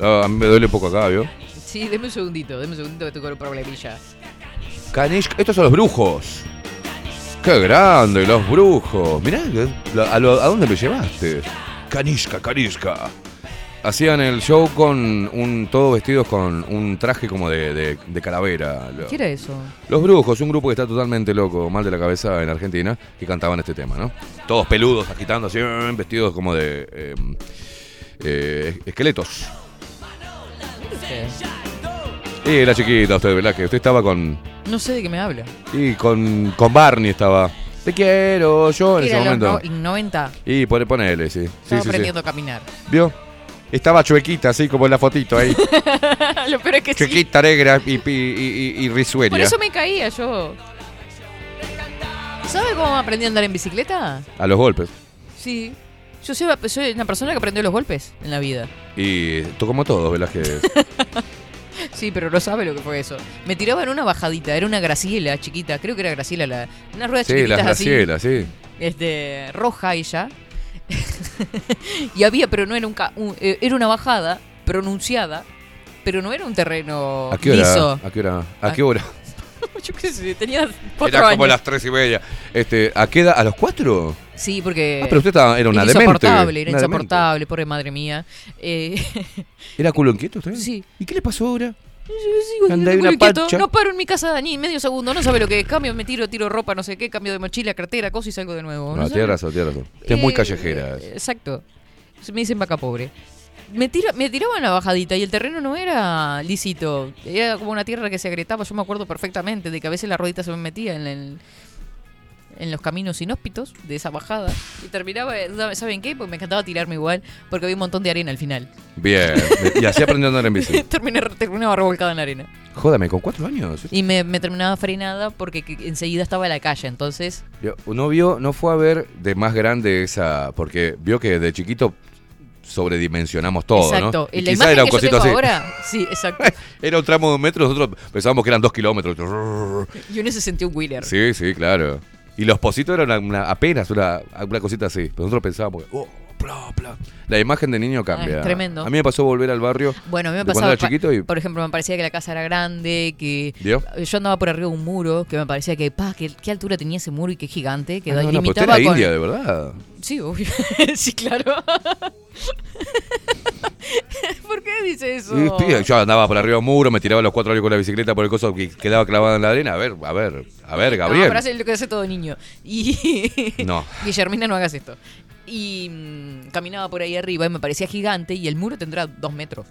[SPEAKER 4] A.
[SPEAKER 5] Ah, a mí me duele un poco acá, ¿vio?
[SPEAKER 2] Sí, deme un segundito, deme un segundito que con un problemilla.
[SPEAKER 5] Canish, estos son los brujos. Qué grande, los brujos. Mirá, lo- a, lo- ¿a dónde lo llevaste? Kanishka, Kanishka. Hacían el show con un. todos vestidos con un traje como de, de- de calavera.
[SPEAKER 2] ¿Qué era eso?
[SPEAKER 5] Los Brujos, un grupo que está totalmente loco, mal de la cabeza en Argentina, que cantaban este tema, ¿no? Todos peludos, agitando así, eh, vestidos como de eh, eh, esqueletos. Y era chiquita usted, ¿verdad? Que usted estaba con.
[SPEAKER 2] No sé de qué me habla.
[SPEAKER 5] Y con, con Barney estaba. Te quiero yo en ese momento.
[SPEAKER 2] no- el 90,
[SPEAKER 5] Y pone, ponele, sí. Sí,
[SPEAKER 2] estaba
[SPEAKER 5] sí, sí.
[SPEAKER 2] aprendiendo a caminar.
[SPEAKER 5] ¿Vio? Estaba chuequita, así como en la fotito ahí.
[SPEAKER 2] Lo peor es que sí.
[SPEAKER 5] chuequita negra y, y, y, y risueña.
[SPEAKER 2] Por eso me caía yo. ¿Sabe cómo aprendí a andar en bicicleta?
[SPEAKER 5] A los golpes.
[SPEAKER 2] Sí. Yo soy, soy una persona que aprendió los golpes en la vida.
[SPEAKER 5] Y tú como todos. Que
[SPEAKER 2] Sí, pero no sabe lo que fue eso. Me tiraba en una bajadita, era una Graciela chiquita, creo que era Graciela, la, una rueda
[SPEAKER 5] Sí,
[SPEAKER 2] chiquititas
[SPEAKER 5] las
[SPEAKER 2] así.
[SPEAKER 5] Gracielas, sí.
[SPEAKER 2] Este, roja ella. y había, pero no era un, ca- un- eh, era una bajada pronunciada pero no era un terreno
[SPEAKER 5] ¿A qué hora?
[SPEAKER 2] liso.
[SPEAKER 5] ¿A qué hora? ¿A
[SPEAKER 2] Ah.
[SPEAKER 5] qué hora?
[SPEAKER 2] Yo qué sé, tenía cuatro
[SPEAKER 5] Era
[SPEAKER 2] años.
[SPEAKER 5] como las tres y media. Este, ¿A qué edad? ¿A los cuatro?
[SPEAKER 2] Sí, porque...
[SPEAKER 5] Ah, pero usted estaba- era una
[SPEAKER 2] era
[SPEAKER 5] demente,
[SPEAKER 2] insoportable, era
[SPEAKER 5] una demente.
[SPEAKER 2] insoportable, pobre madre mía. Eh,
[SPEAKER 5] ¿Era culo inquieto usted?
[SPEAKER 2] Sí.
[SPEAKER 5] ¿Y qué le pasó ahora?
[SPEAKER 2] Sigo
[SPEAKER 5] una
[SPEAKER 2] inquieto,
[SPEAKER 5] pancha.
[SPEAKER 2] No paro en mi casa ni medio segundo, no sabe lo que es. Cambio, me tiro, tiro ropa, no sé qué, cambio de mochila, cartera, cosa y salgo de nuevo.
[SPEAKER 5] No,
[SPEAKER 2] sabe.
[SPEAKER 5] tiene razón, tiene razón. Es muy
[SPEAKER 2] Eh,
[SPEAKER 5] callejera.
[SPEAKER 2] Exacto. Me dicen vaca pobre. Me, tira, me tiraban la bajadita y el terreno no era lícito. Era como una tierra que se agrietaba. Yo me acuerdo perfectamente de que a veces la rodita se me metía en, el- en los caminos inhóspitos de esa bajada. Y terminaba, ¿saben qué? Porque me encantaba tirarme igual porque había un montón de arena al final.
[SPEAKER 5] Bien. Y así aprendió a andar en bici.
[SPEAKER 2] Terminé, terminaba revolcada en la arena.
[SPEAKER 5] Jódame, ¿con cuatro años?
[SPEAKER 2] Y me, me terminaba frenada porque que- enseguida estaba la calle. Entonces,
[SPEAKER 5] Yo- No vio, no fue a ver de más grande esa, porque vio que de chiquito sobredimensionamos todo,
[SPEAKER 2] exacto.
[SPEAKER 5] ¿no? Y
[SPEAKER 2] En la
[SPEAKER 5] quizá
[SPEAKER 2] imagen
[SPEAKER 5] era un
[SPEAKER 2] que yo
[SPEAKER 5] cosito
[SPEAKER 2] tengo
[SPEAKER 5] así.
[SPEAKER 2] ahora, sí, exacto.
[SPEAKER 5] Era un tramo de un metro, nosotros pensábamos que eran dos kilómetros.
[SPEAKER 2] Y uno se sentía un wheeler.
[SPEAKER 5] Sí, sí, claro. Y los positos eran apenas una, una cosita así. Nosotros pensábamos, oh, bla, bla. La imagen de niño cambia.
[SPEAKER 2] Ah, es tremendo.
[SPEAKER 5] A mí me pasó volver al barrio
[SPEAKER 2] Bueno, a mí me pasaba,
[SPEAKER 5] chiquito y...
[SPEAKER 2] por ejemplo, me parecía que la casa era grande, que yo andaba por arriba de un muro, que me parecía que, pa, que, qué altura tenía ese muro y qué gigante, que
[SPEAKER 5] Ah, no, no, pero era
[SPEAKER 2] con...
[SPEAKER 5] india, de verdad.
[SPEAKER 2] Sí, obvio. sí, claro. ¿Por qué dice eso?
[SPEAKER 5] Yo andaba por arriba de un muro, me tiraba los cuatro años con la bicicleta por el coso que quedaba clavado en la arena. A ver, a ver, a ver,
[SPEAKER 2] No,
[SPEAKER 5] Gabriel.
[SPEAKER 2] pero hace lo que hace todo niño. Y.
[SPEAKER 5] No.
[SPEAKER 2] Guillermina, no hagas esto. Y mm, caminaba por ahí arriba y me parecía gigante y el muro tendrá dos metros.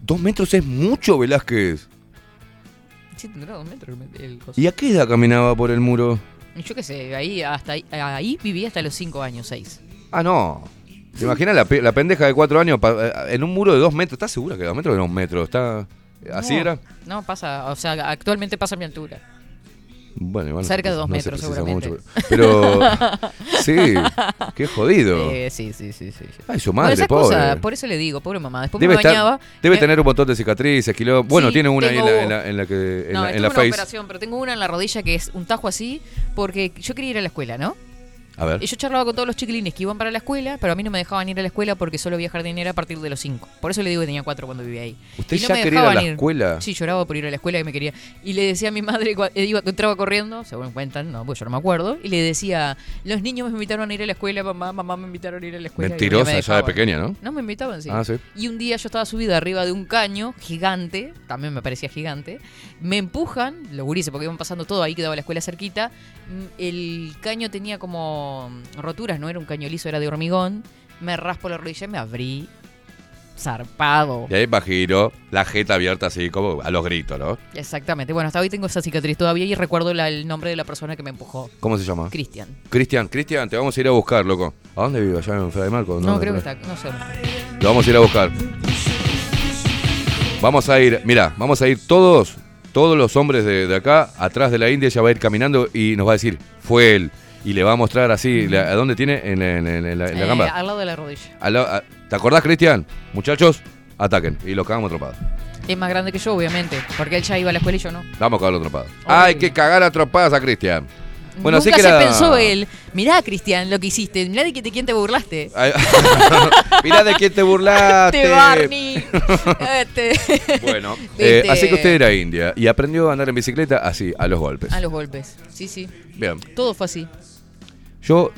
[SPEAKER 5] Dos metros es mucho, Velázquez.
[SPEAKER 2] Sí, tendrá dos metros el- coso.
[SPEAKER 5] ¿Y a qué edad caminaba por el muro?
[SPEAKER 2] Yo qué sé, ahí, hasta ahí, ahí viví hasta los cinco años, seis.
[SPEAKER 5] Ah, no. ¿Te imaginas la, pe- la pendeja de cuatro años eh, en un muro de dos metros? ¿Estás segura que dos metros era un metro? ¿Está así
[SPEAKER 2] No,
[SPEAKER 5] era?
[SPEAKER 2] No, pasa, o sea, actualmente pasa mi altura.
[SPEAKER 5] Bueno, igual no
[SPEAKER 2] Cerca de dos
[SPEAKER 5] no
[SPEAKER 2] metros, seguramente.
[SPEAKER 5] mucho, pero sí, qué jodido.
[SPEAKER 2] Eh, sí, sí, sí.
[SPEAKER 5] Ay, su
[SPEAKER 2] Bueno,
[SPEAKER 5] madre, pobre.
[SPEAKER 2] por eso le digo, pobre mamá. Después
[SPEAKER 5] Debe,
[SPEAKER 2] me
[SPEAKER 5] estar-
[SPEAKER 2] bañaba.
[SPEAKER 5] debe
[SPEAKER 2] me-
[SPEAKER 5] tener un montón de cicatrices, kilo. Bueno,
[SPEAKER 2] Sí,
[SPEAKER 5] tiene una ahí en la, en la- en la que en
[SPEAKER 2] no,
[SPEAKER 5] la, en
[SPEAKER 2] una
[SPEAKER 5] face.
[SPEAKER 2] operación, pero tengo una en la rodilla que es un tajo así, porque yo quería ir a la escuela, ¿no?
[SPEAKER 5] A ver.
[SPEAKER 2] Y yo charlaba con todos los chiquilines que iban para la escuela, pero a mí no me dejaban ir a la escuela porque solo había jardinera a partir de los 5. Por eso le digo que tenía 4 cuando vivía ahí.
[SPEAKER 5] ¿Usted
[SPEAKER 2] Y no
[SPEAKER 5] ya
[SPEAKER 2] me
[SPEAKER 5] quería ir a la escuela?
[SPEAKER 2] Sí, lloraba por ir a la escuela que me quería. Y le decía a mi madre, eh, iba, entraba corriendo, según cuentan, no, pues yo no me acuerdo, y le decía, los niños me invitaron a ir a la escuela, mamá, mamá me invitaron a ir a la escuela. y no me
[SPEAKER 5] Mentirosa ya de pequeña, ¿no?
[SPEAKER 2] No, me invitaban, sí.
[SPEAKER 5] Ah, sí.
[SPEAKER 2] Y un día yo estaba subida arriba de un caño gigante, también me parecía gigante. Me empujan, los gurises, porque iban pasando todo, ahí quedaba la escuela cerquita. Mm, El caño tenía como roturas, no era un caño liso, era de hormigón. Me raspo la rodilla y me abrí. Zarpado.
[SPEAKER 5] Y ahí va giro, la jeta abierta así como a los gritos, ¿no?
[SPEAKER 2] Exactamente. Bueno, hasta hoy tengo esa cicatriz todavía y recuerdo la- el nombre de la persona que me empujó.
[SPEAKER 5] ¿Cómo se llama?
[SPEAKER 2] Cristian.
[SPEAKER 5] Cristian, Cristian, te vamos a ir a buscar, loco. ¿A dónde vive? ¿Allá en Fede de Marco?
[SPEAKER 2] No,
[SPEAKER 5] ¿Dónde?
[SPEAKER 2] creo que está, no sé.
[SPEAKER 5] Lo vamos a ir a buscar. Vamos a ir, mira, vamos a ir todos, todos los hombres de, de acá, atrás de la India, ella va a ir caminando y nos va a decir, fue él. Y le va a mostrar así, la- ¿a dónde tiene? En, en- en- en la, la
[SPEAKER 2] Eh,
[SPEAKER 5] gamba.
[SPEAKER 2] al lado de la rodilla.
[SPEAKER 5] Al lado- a- ¿Te acordás, Cristian? Muchachos, ataquen. Y lo cagamos tropados.
[SPEAKER 2] Es más grande que yo, obviamente, porque él ya iba a la escuela y yo no.
[SPEAKER 5] Vamos a cagarlo tropados. Hay que cagar a tropadas a Cristian. Bueno,
[SPEAKER 2] Nunca
[SPEAKER 5] así que
[SPEAKER 2] se
[SPEAKER 5] era...
[SPEAKER 2] pensó él, mirá Cristian lo que hiciste, mirá de quién te burlaste.
[SPEAKER 5] Ay, Mirá de quién te burlaste.
[SPEAKER 2] Este Barney. Este.
[SPEAKER 5] Bueno, eh,
[SPEAKER 2] Viste.
[SPEAKER 5] así que usted era india y aprendió a andar en bicicleta así, a los golpes.
[SPEAKER 2] A los golpes, sí, sí.
[SPEAKER 5] Bien.
[SPEAKER 2] Todo fue así.
[SPEAKER 5] Yo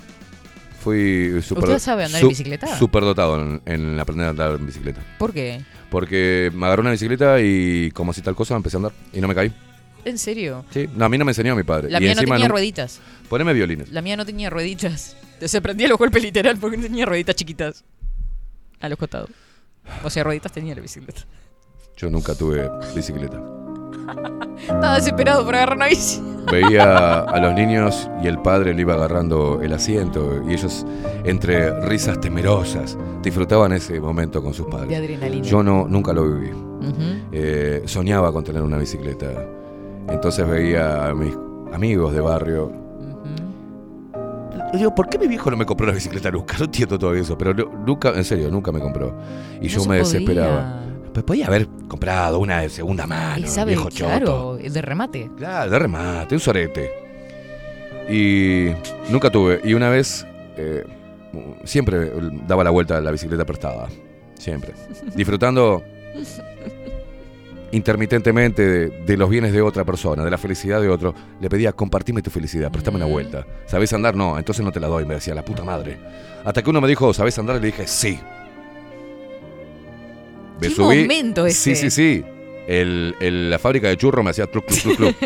[SPEAKER 5] fui super,
[SPEAKER 2] ¿Usted sabe andar en bicicleta?
[SPEAKER 5] superdotado en, en aprender a andar en bicicleta.
[SPEAKER 2] ¿Por qué?
[SPEAKER 5] Porque me agarró una bicicleta y como si tal cosa empecé a andar y no me caí.
[SPEAKER 2] ¿En serio?
[SPEAKER 5] Sí, no, a mí no me enseñó mi padre.
[SPEAKER 2] La
[SPEAKER 5] y
[SPEAKER 2] mía no tenía
[SPEAKER 5] no-
[SPEAKER 2] rueditas.
[SPEAKER 5] Poneme violines.
[SPEAKER 2] La mía no tenía rueditas. Se prendía los golpes literal porque no tenía rueditas chiquitas. A los costados. O sea, rueditas tenía la bicicleta.
[SPEAKER 5] Yo nunca tuve bicicleta.
[SPEAKER 2] Estaba desesperado por agarrar una bici.
[SPEAKER 5] Veía a los niños y el padre le iba agarrando el asiento y ellos, entre risas temerosas, disfrutaban ese momento con sus padres.
[SPEAKER 2] De adrenalina.
[SPEAKER 5] Yo no, nunca lo viví. Eh, soñaba con tener una bicicleta. Entonces veía a mis amigos de barrio. Digo, ¿por qué mi viejo no me compró una bicicleta nunca? No entiendo todavía eso, pero nunca, en serio, nunca me compró. Y
[SPEAKER 2] No
[SPEAKER 5] yo me
[SPEAKER 2] podía.
[SPEAKER 5] desesperaba. Pues podía haber comprado una de segunda mano,
[SPEAKER 2] Y sabe,
[SPEAKER 5] viejo choto.
[SPEAKER 2] claro, de remate.
[SPEAKER 5] Claro, de remate, un sorete. Y nunca tuve. Y una vez, eh, siempre daba la vuelta a la bicicleta prestada. Siempre. Disfrutando intermitentemente de, de los bienes de otra persona, de la felicidad de otro, le pedía, compartime tu felicidad, préstame una vuelta. ¿Sabés andar? No, entonces no te la doy, me decía, la puta madre. Hasta que uno me dijo, ¿sabés andar? Y le dije, sí. Me
[SPEAKER 2] ¿Qué
[SPEAKER 5] subí.
[SPEAKER 2] momento
[SPEAKER 5] Sí,
[SPEAKER 2] ese?
[SPEAKER 5] sí, sí. El- el- la fábrica de churro me hacía cluc, cluc, cluc.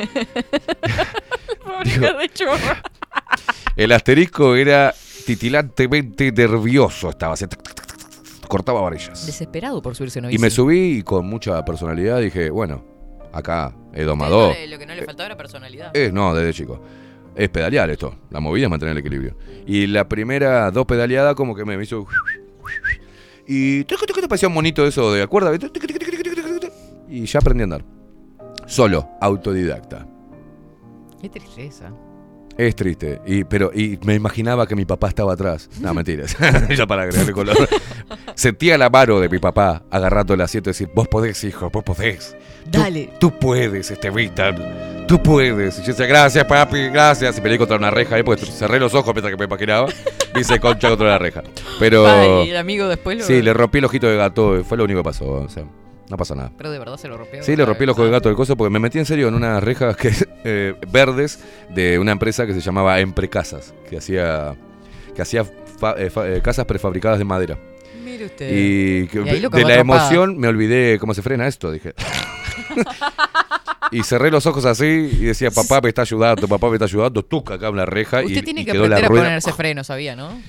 [SPEAKER 2] Fábrica de churro.
[SPEAKER 5] El asterisco era titilantemente nervioso, estaba así, tac, tac, tac, tac, tac, cortaba varillas.
[SPEAKER 2] Desesperado por subirse en
[SPEAKER 5] Y me subí y con mucha personalidad dije, bueno, acá he domado.
[SPEAKER 2] Lo que no le faltaba era personalidad.
[SPEAKER 5] Es, no, desde chico. Es pedalear esto. La movida es mantener el equilibrio. Y la primera dos pedaleadas como que me hizo... Y... ¿Qué te parecía un monito eso de acuerda? Y ya aprendí a andar. Solo, autodidacta.
[SPEAKER 2] Qué tristeza.
[SPEAKER 5] Es triste, y, pero y me imaginaba que mi papá estaba atrás. No, mentiras. ya para agregarle color. Sentía la mano de mi papá agarrando el asiento y decir, vos podés, hijo, vos podés. Tú-
[SPEAKER 2] Dale.
[SPEAKER 5] Tú, puedes, Estevitan. Tú puedes. Y yo decía, gracias, papi, gracias. Y peleé contra una reja ahí, porque cerré los ojos mientras que me imaginaba. Y hice concha contra la reja. Pero...
[SPEAKER 2] Ay, el amigo después lo...
[SPEAKER 5] Sí, le rompí el ojito de gato. Fue lo único que pasó. O sea, no pasó nada.
[SPEAKER 2] Pero de verdad se lo rompió.
[SPEAKER 5] Sí, le rompí el ojo de gato del coso porque me metí en serio en unas rejas que, eh, verdes de una empresa que se llamaba Emprecasas, que hacía, que hacía fa- eh, fa- eh, casas prefabricadas de madera.
[SPEAKER 2] Mire usted.
[SPEAKER 5] Y, que-
[SPEAKER 2] Y ahí lo
[SPEAKER 5] de la emoción me olvidé cómo se frena esto, dije. y cerré los ojos así y decía, papá me está ayudando, papá me está ayudando, tuca acá una reja y,
[SPEAKER 2] Usted tiene
[SPEAKER 5] y
[SPEAKER 2] que
[SPEAKER 5] quedó la
[SPEAKER 2] aprender a
[SPEAKER 5] rueda.
[SPEAKER 2] ponerse freno, ¿sabía, no?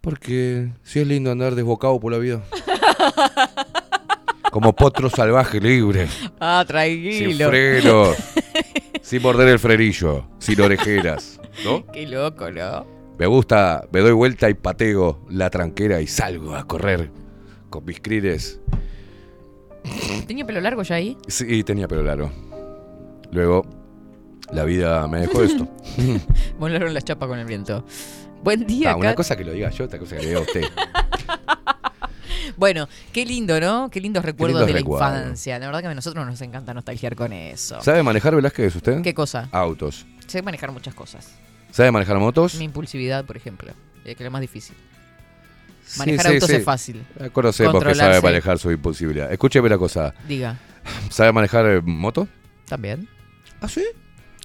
[SPEAKER 5] Porque sí es lindo andar desbocado por la vida. Como potro salvaje libre.
[SPEAKER 2] Ah,
[SPEAKER 5] Sin
[SPEAKER 2] tranquilo.
[SPEAKER 5] freno. sin morder el frenillo. Sin orejeras. ¿No?
[SPEAKER 2] Qué loco, ¿no?
[SPEAKER 5] Me gusta, me doy vuelta y pateo la tranquera y salgo a correr con mis crines.
[SPEAKER 2] ¿Tenía pelo largo ya ahí?
[SPEAKER 5] Sí, tenía pelo largo. Luego, la vida me dejó esto.
[SPEAKER 2] Volaron las chapas con el viento. Buen día,
[SPEAKER 5] Ah, una cosa que lo diga yo, otra cosa que le diga a usted.
[SPEAKER 2] Bueno, qué lindo, ¿no? Qué lindos recuerdos
[SPEAKER 5] lindos
[SPEAKER 2] de la infancia. La verdad que a nosotros nos encanta nostalgiar con eso.
[SPEAKER 5] ¿Sabe manejar Velázquez usted?
[SPEAKER 2] ¿Qué cosa?
[SPEAKER 5] Autos.
[SPEAKER 2] Sé manejar muchas cosas.
[SPEAKER 5] ¿Sabe manejar motos?
[SPEAKER 2] Mi impulsividad, por ejemplo, eh, que es lo más difícil. Manejar
[SPEAKER 5] sí,
[SPEAKER 2] autos
[SPEAKER 5] sí.
[SPEAKER 2] es fácil.
[SPEAKER 5] Conocemos que sabe manejar su impulsibilidad. Escúcheme una cosa.
[SPEAKER 2] Diga,
[SPEAKER 5] ¿Sabe manejar eh, moto?
[SPEAKER 2] también.
[SPEAKER 5] ¿Ah, sí?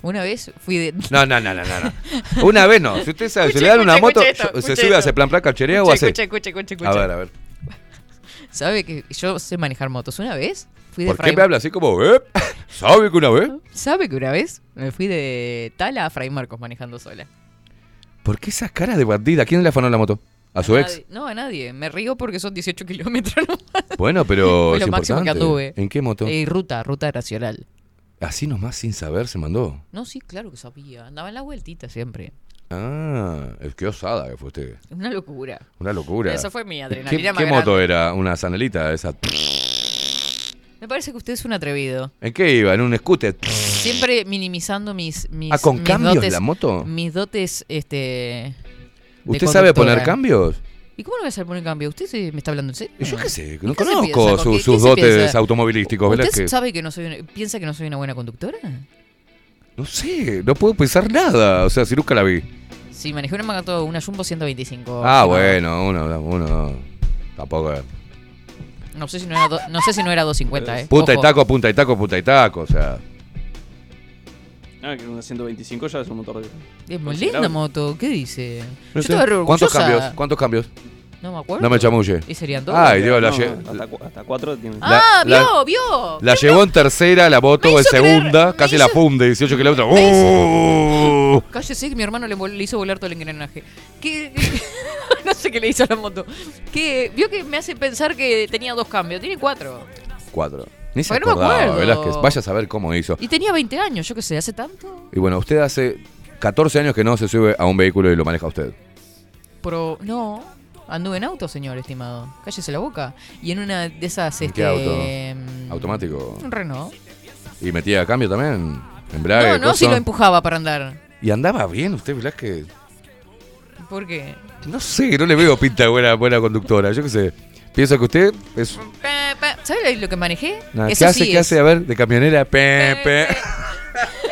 [SPEAKER 2] Una vez fui de.
[SPEAKER 5] No, no, no, no, no. no. Una vez no. Si usted sabe,
[SPEAKER 2] Escuche,
[SPEAKER 5] le dan una moto,
[SPEAKER 2] escuche esto,
[SPEAKER 5] yo- ¿se sube a
[SPEAKER 2] esto.
[SPEAKER 5] hacer plan plan calcherea o
[SPEAKER 2] Escuche,
[SPEAKER 5] hace?
[SPEAKER 2] escuche, escuche, escuche.
[SPEAKER 5] A ver, a ver.
[SPEAKER 2] ¿Sabe que yo sé manejar motos? Una vez fui de
[SPEAKER 5] ¿Por qué
[SPEAKER 2] Fray-
[SPEAKER 5] me habla así como, eh? ¿Sabe que una vez?
[SPEAKER 2] ¿Sabe que una vez me fui de Tala a Fray Marcos manejando sola?
[SPEAKER 5] ¿Por qué esa cara de bandida? ¿Quién le afanó la moto? ¿A su ex?
[SPEAKER 2] Nadie- No, a nadie. Me río porque son 18 kilómetros.
[SPEAKER 5] Bueno, pero
[SPEAKER 2] Fue
[SPEAKER 5] es
[SPEAKER 2] lo máximo que anduve.
[SPEAKER 5] ¿En qué moto?
[SPEAKER 2] Y ruta, ruta nacional.
[SPEAKER 5] Así nomás sin saber se mandó.
[SPEAKER 2] No, sí, claro que sabía. Andaba en la vueltita siempre.
[SPEAKER 5] Ah, es que osada que fue usted.
[SPEAKER 2] Una locura.
[SPEAKER 5] Una locura.
[SPEAKER 2] Esa fue mi
[SPEAKER 5] ¿Qué,
[SPEAKER 2] adrenalina más
[SPEAKER 5] qué moto era? ¿Una zanelita? Esa.
[SPEAKER 2] Me parece que usted es un atrevido.
[SPEAKER 5] ¿En qué iba? ¿En un scooter?
[SPEAKER 2] Siempre minimizando mis, mis
[SPEAKER 5] Ah, ¿con
[SPEAKER 2] mis
[SPEAKER 5] cambios
[SPEAKER 2] dotes,
[SPEAKER 5] la moto?
[SPEAKER 2] Mis dotes, este...
[SPEAKER 5] ¿Usted sabe poner cambios?
[SPEAKER 2] ¿Y cómo no voy a saber poner cambio? ¿Usted se- me está hablando en serio?
[SPEAKER 5] Yo qué sé, no
[SPEAKER 2] ¿Qué se
[SPEAKER 5] conozco
[SPEAKER 2] piensa?
[SPEAKER 5] su-
[SPEAKER 2] ¿Qué- qué
[SPEAKER 5] sus dotes automovilísticos,
[SPEAKER 2] ¿Usted sabe que no soy una- piensa que no soy una buena conductora?
[SPEAKER 5] No sé, no puedo pensar nada. O sea, si nunca la vi.
[SPEAKER 2] Sí, manejé una Magato, una Jumbo 125.
[SPEAKER 5] Ah, bueno, uno, uno. Tampoco. es-
[SPEAKER 2] No sé si no era, do- no sé si no era 250, eh.
[SPEAKER 5] Punta y taco, punta y taco, punta y taco. O sea.
[SPEAKER 3] Ah, que una 125 ya es un motor de.
[SPEAKER 2] Es muy
[SPEAKER 3] considerable.
[SPEAKER 2] linda moto, ¿qué dice?
[SPEAKER 5] no
[SPEAKER 2] Yo
[SPEAKER 5] sé.
[SPEAKER 2] estaba re
[SPEAKER 5] ¿Cuántos cambios? ¿Cuántos cambios?
[SPEAKER 2] No me acuerdo.
[SPEAKER 5] No me chamulle.
[SPEAKER 2] Y serían dos.
[SPEAKER 5] Ay, Dios, la,
[SPEAKER 3] No,
[SPEAKER 5] lle-
[SPEAKER 3] hasta, cu- hasta cuatro tiene.
[SPEAKER 2] Ah,
[SPEAKER 5] la-
[SPEAKER 2] vio, vio.
[SPEAKER 5] la llevó en tercera, la moto en
[SPEAKER 2] hizo creer-
[SPEAKER 5] segunda,
[SPEAKER 2] me
[SPEAKER 5] casi
[SPEAKER 2] hizo-
[SPEAKER 5] la funde, 18 kilómetros.
[SPEAKER 2] Me
[SPEAKER 5] ¡Uh!
[SPEAKER 2] Cállese que mi hermano le, vol- le hizo volar todo el engranaje. ¿Qué? no sé qué le hizo a la moto. ¿Qué? Vio que me hace pensar que tenía dos cambios. Tiene cuatro.
[SPEAKER 5] Cuatro. Ni se
[SPEAKER 2] Bueno, no me
[SPEAKER 5] acordaba,
[SPEAKER 2] acuerdo.
[SPEAKER 5] Velázquez. Vaya a saber cómo hizo.
[SPEAKER 2] Y tenía 20 años, yo qué sé, ¿hace tanto?
[SPEAKER 5] Y bueno, usted hace 14 años que no se sube a un vehículo y lo maneja usted.
[SPEAKER 2] Pero no, anduve en auto, señor estimado. Cállese la boca. Y en una de esas,
[SPEAKER 5] ¿En
[SPEAKER 2] este...
[SPEAKER 5] qué auto?
[SPEAKER 2] mm,
[SPEAKER 5] Automático.
[SPEAKER 2] Un Renault.
[SPEAKER 5] ¿Y metía cambio también? ¿Embrague?
[SPEAKER 2] No, no,
[SPEAKER 5] coso?
[SPEAKER 2] si lo empujaba para andar.
[SPEAKER 5] ¿Y andaba bien usted, Velázquez?
[SPEAKER 2] ¿Por qué?
[SPEAKER 5] No sé, no le veo pinta de buena, buena conductora. Yo qué sé. Pienso que usted es...
[SPEAKER 2] ¿Sabes lo que manejé?
[SPEAKER 5] Nah, ¿Qué hace?
[SPEAKER 2] sí
[SPEAKER 5] ¿Qué
[SPEAKER 2] es.
[SPEAKER 5] hace? A ver, de camionera. Pe, pe.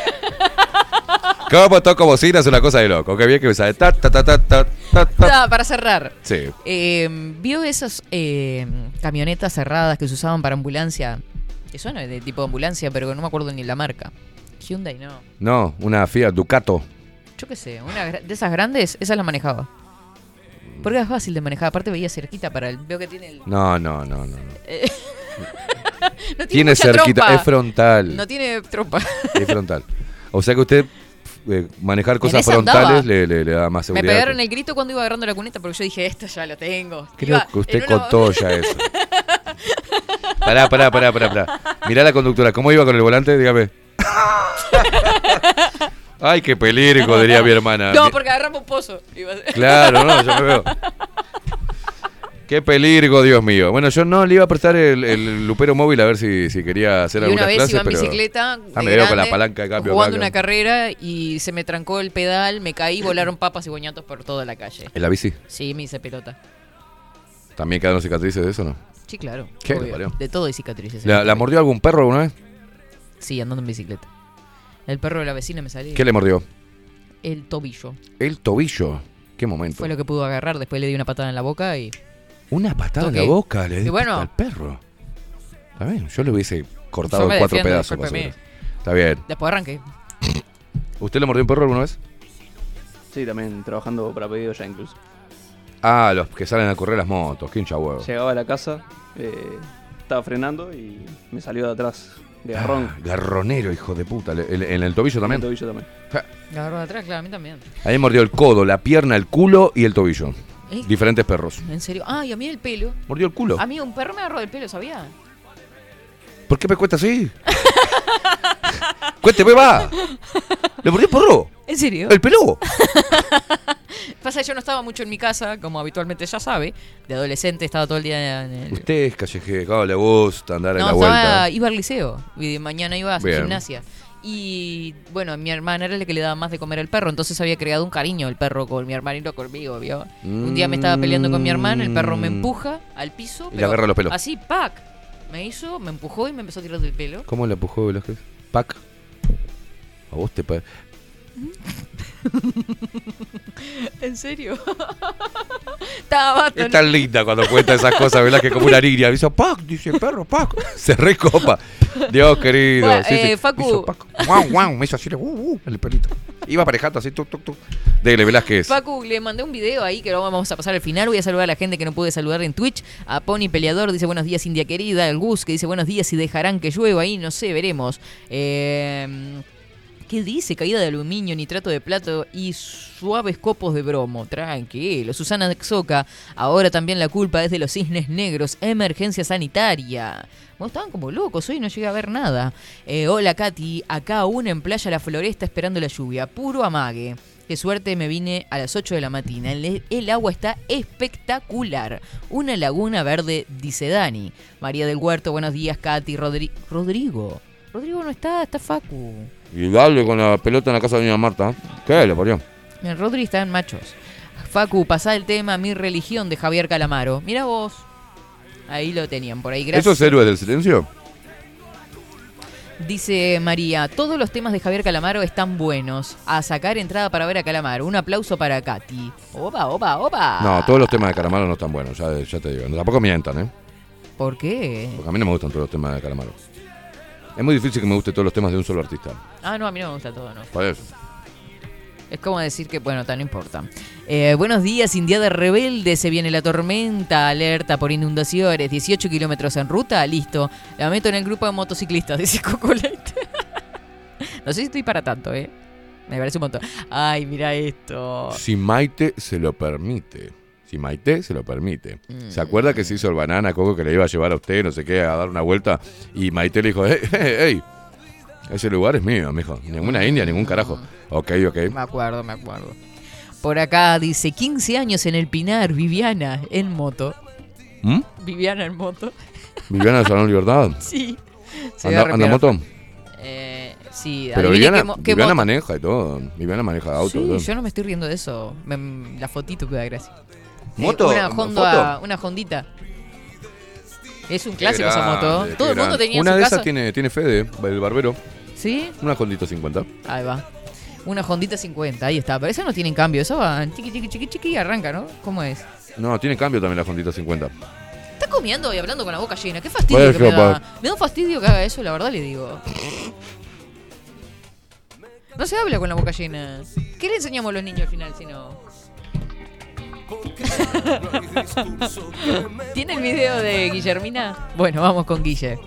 [SPEAKER 5] ¿Cómo toco bocina? Es una cosa de loco. Qué bien que me sale. Ta, ta, ta, ta, ta, ta, ta.
[SPEAKER 2] Para cerrar,
[SPEAKER 5] Sí.
[SPEAKER 2] eh, ¿vio esas eh, camionetas cerradas que se usaban para ambulancia? Que son de tipo ambulancia, pero no me acuerdo ni la marca. Hyundai, no.
[SPEAKER 5] No, una Fiat Ducato.
[SPEAKER 2] Yo qué sé, una de esas grandes, esas las manejaba. Porque es fácil de manejar, aparte veía cerquita para el... Veo que tiene el...
[SPEAKER 5] No, no, no, no. no.
[SPEAKER 2] eh, no tiene,
[SPEAKER 5] Tiene cerquita,
[SPEAKER 2] trompa.
[SPEAKER 5] es frontal.
[SPEAKER 2] No tiene trompa.
[SPEAKER 5] Es frontal. O sea que usted eh, manejar cosas frontales le, le- le da más
[SPEAKER 2] Me
[SPEAKER 5] seguridad.
[SPEAKER 2] pegaron el grito cuando iba agarrando la cuneta porque yo dije, esto ya lo tengo.
[SPEAKER 5] Creo
[SPEAKER 2] Iba
[SPEAKER 5] que usted
[SPEAKER 2] una-
[SPEAKER 5] contó ya eso. Pará, pará, pará, pará, pará. Mirá la conductora, ¿cómo iba con el volante? Dígame. Ay, qué peligro, diría mi hermana.
[SPEAKER 2] No, porque agarramos un pozo.
[SPEAKER 5] Claro, no, yo me veo. Qué peligro, Dios mío. Bueno, yo no le iba a prestar el, el lupero móvil a ver si, si quería hacer
[SPEAKER 2] Y
[SPEAKER 5] algunas
[SPEAKER 2] una vez
[SPEAKER 5] clases,
[SPEAKER 2] iba en
[SPEAKER 5] pero...
[SPEAKER 2] bicicleta,
[SPEAKER 5] Ah,
[SPEAKER 2] de
[SPEAKER 5] me veo con la
[SPEAKER 2] grande,
[SPEAKER 5] palanca de cambio.
[SPEAKER 2] jugando
[SPEAKER 5] acá,
[SPEAKER 2] una carrera y se me trancó el pedal, me caí, volaron papas y boñatos por toda la calle.
[SPEAKER 5] ¿En la bici?
[SPEAKER 2] Sí, me hice pelota.
[SPEAKER 5] ¿También quedaron cicatrices de eso no?
[SPEAKER 2] Sí, claro.
[SPEAKER 5] ¿Qué?
[SPEAKER 2] obvio. De todo hay cicatrices.
[SPEAKER 5] ¿La, la mordió algún perro alguna vez?
[SPEAKER 2] Sí, andando en bicicleta. El perro de la vecina me salió.
[SPEAKER 5] ¿Qué le mordió?
[SPEAKER 2] El tobillo.
[SPEAKER 5] El tobillo. ¿Qué momento?
[SPEAKER 2] Fue lo que pudo agarrar. Después le di una patada en la boca y.
[SPEAKER 5] Una patada en la boca le di
[SPEAKER 2] bueno.
[SPEAKER 5] al perro. Está bien, yo le hubiese cortado en cuatro
[SPEAKER 2] defiendo,
[SPEAKER 5] pedazos. más o
[SPEAKER 2] discúlpeme.
[SPEAKER 5] menos. Está bien.
[SPEAKER 2] Después arranqué.
[SPEAKER 5] ¿Usted le mordió un perro alguna vez?
[SPEAKER 3] Sí, también trabajando para pedido ya incluso.
[SPEAKER 5] Ah, los que salen a correr las motos. Qué hincha huevo.
[SPEAKER 3] Llegaba a la casa, eh, estaba frenando y me salió de atrás, de garrón.
[SPEAKER 5] Ah, garronero, hijo de puta. El- En el tobillo
[SPEAKER 3] En
[SPEAKER 5] también.
[SPEAKER 3] el tobillo también.
[SPEAKER 2] La agarró de atrás, claro, a mí también.
[SPEAKER 5] Ahí me mordió el codo, la pierna, el culo y el tobillo.
[SPEAKER 2] ¿Eh?
[SPEAKER 5] Diferentes perros.
[SPEAKER 2] ¿En serio? Ah, y a mí el pelo.
[SPEAKER 5] ¿Mordió el culo?
[SPEAKER 2] A mí un perro me agarró del pelo, ¿sabía?
[SPEAKER 5] ¿Por qué me cuesta así? Cuénteme, va. ¿Le mordió el perro?
[SPEAKER 2] ¿En serio?
[SPEAKER 5] ¿El peló?
[SPEAKER 2] Pasa que yo no estaba mucho en mi casa, como habitualmente ya sabe. De adolescente estaba todo el día en el...
[SPEAKER 5] Usted es callejero, le gusta andar en la
[SPEAKER 2] estaba,
[SPEAKER 5] vuelta.
[SPEAKER 2] iba al liceo y de mañana iba a hacer
[SPEAKER 5] Bien.
[SPEAKER 2] gimnasia. Y bueno, mi hermana era la que le daba más de comer al perro, entonces había creado un cariño el perro con mi hermanito conmigo, ¿vio? Un día me estaba peleando con mi hermana, el perro me
[SPEAKER 5] Mm.
[SPEAKER 2] empuja al piso.
[SPEAKER 5] Y le
[SPEAKER 2] pero
[SPEAKER 5] agarra los pelos.
[SPEAKER 2] Así, ¡pac! Me hizo, me empujó y me empezó a tirar del pelo.
[SPEAKER 5] ¿Cómo le empujó Velázquez? Pac. A vos te pa-
[SPEAKER 2] ¿En serio? Estaba
[SPEAKER 5] Es tan linda cuando cuenta esas cosas, Velázquez, como una niña. Hizo Pac, dice el perro, Pac. Se recopa. Dios querido.
[SPEAKER 2] Bueno,
[SPEAKER 5] sí, sí.
[SPEAKER 2] eh, Facu.
[SPEAKER 5] Hizo Pac. Guau, guau, me hizo así, uh, uh, el pelito. Iba aparejando así, tuc, tuc, tuc. Dele, Velázquez.
[SPEAKER 2] Facu, le mandé un video ahí que lo vamos a pasar al final. Voy a saludar a la gente que no pude saludar en Twitch. A Pony Peleador dice buenos días, India querida. El Gus que dice buenos días y dejarán que llueva ahí. No sé, veremos. Eh, ¿Qué dice? Caída de aluminio, nitrato de plato y suaves copos de bromo. Tranquilo. Susana Xoca. Ahora también la culpa es de los cisnes negros. Emergencia sanitaria. Bueno, estaban como locos, hoy no llegué a ver nada. Eh, hola Katy, acá aún en Playa La Floresta esperando la lluvia. Puro amague. Qué suerte me vine a las 8 de la mañana. El, agua está espectacular. Una laguna verde, dice Dani. María del Huerto, buenos días, Katy. Rodri- Rodrigo. Rodrigo no está, está Facu.
[SPEAKER 5] Y dale con la pelota en la casa de doña Marta. ¿Qué le parió?
[SPEAKER 2] Mira, Rodri está en machos. Facu, pasá el tema Mi religión de Javier Calamaro. Mira vos. Ahí lo tenían, por ahí. Gracias.
[SPEAKER 5] ¿Esos héroes del silencio?
[SPEAKER 2] Dice María, todos los temas de Javier Calamaro están buenos. A sacar entrada para ver a Calamaro. Un aplauso para Katy. Opa, opa, opa.
[SPEAKER 5] No, todos los temas de Calamaro no están buenos, ya, ya te digo. Tampoco mientan, ¿eh?
[SPEAKER 2] ¿Por qué?
[SPEAKER 5] Porque a mí no me gustan todos los temas de Calamaro. Es muy difícil que me guste todos los temas de un solo artista.
[SPEAKER 2] Ah, no, a mí no me gusta todo, no.
[SPEAKER 5] Por eso.
[SPEAKER 2] Es como decir que, bueno, tan no importa. Eh, buenos días, Indiada Rebelde. Se viene la tormenta, alerta por inundaciones. 18 kilómetros en ruta, listo. La meto en el grupo de motociclistas, dice Cocolete. no sé si estoy para tanto, ¿eh? Me parece un montón. Ay, mira esto.
[SPEAKER 5] Si Maite se lo permite. Si Maite se lo permite. ¿Se acuerda que se hizo el banana Coco que le iba a llevar a usted, no sé qué, a dar una vuelta? Y Maite le dijo, hey, hey, hey, ese lugar es mío, mijo. Ninguna india, ningún carajo. Ok, ok.
[SPEAKER 2] Me acuerdo, me acuerdo. Por acá dice 15 años en el Pinar, Viviana en moto.
[SPEAKER 5] ¿Mm?
[SPEAKER 2] Viviana en moto.
[SPEAKER 5] Viviana del Salón Libertad.
[SPEAKER 2] Sí. Se
[SPEAKER 5] ¿Anda, moto?
[SPEAKER 2] Eh, sí,
[SPEAKER 5] Pero Viviana,
[SPEAKER 2] qué qué
[SPEAKER 5] Viviana maneja y todo. Viviana maneja auto.
[SPEAKER 2] Sí,
[SPEAKER 5] todo.
[SPEAKER 2] yo no me estoy riendo de eso. Me- la fotito da gracia.
[SPEAKER 5] ¿Moto?
[SPEAKER 2] una Honda,
[SPEAKER 5] ¿Foto?
[SPEAKER 2] una Hondita. Es un clásico esa moto. Todo el mundo tenía en
[SPEAKER 5] Una
[SPEAKER 2] su
[SPEAKER 5] de
[SPEAKER 2] casa.
[SPEAKER 5] esas tiene, tiene Fede, el barbero.
[SPEAKER 2] ¿Sí?
[SPEAKER 5] Una Hondita 50.
[SPEAKER 2] Ahí va. Una Hondita 50, ahí está. Pero eso no tienen cambio, eso va chiqui, chiqui, chiqui, chiqui y arranca, ¿no? ¿Cómo es?
[SPEAKER 5] No, tiene cambio también la Hondita 50.
[SPEAKER 2] Está comiendo y hablando con la boca llena. Qué fastidio que me da. Me da un fastidio que haga eso, la verdad le digo. No se habla con la boca llena. ¿Qué le enseñamos a los niños al final si no? ¿Tiene el video de Guillermina? Bueno, vamos con Guille.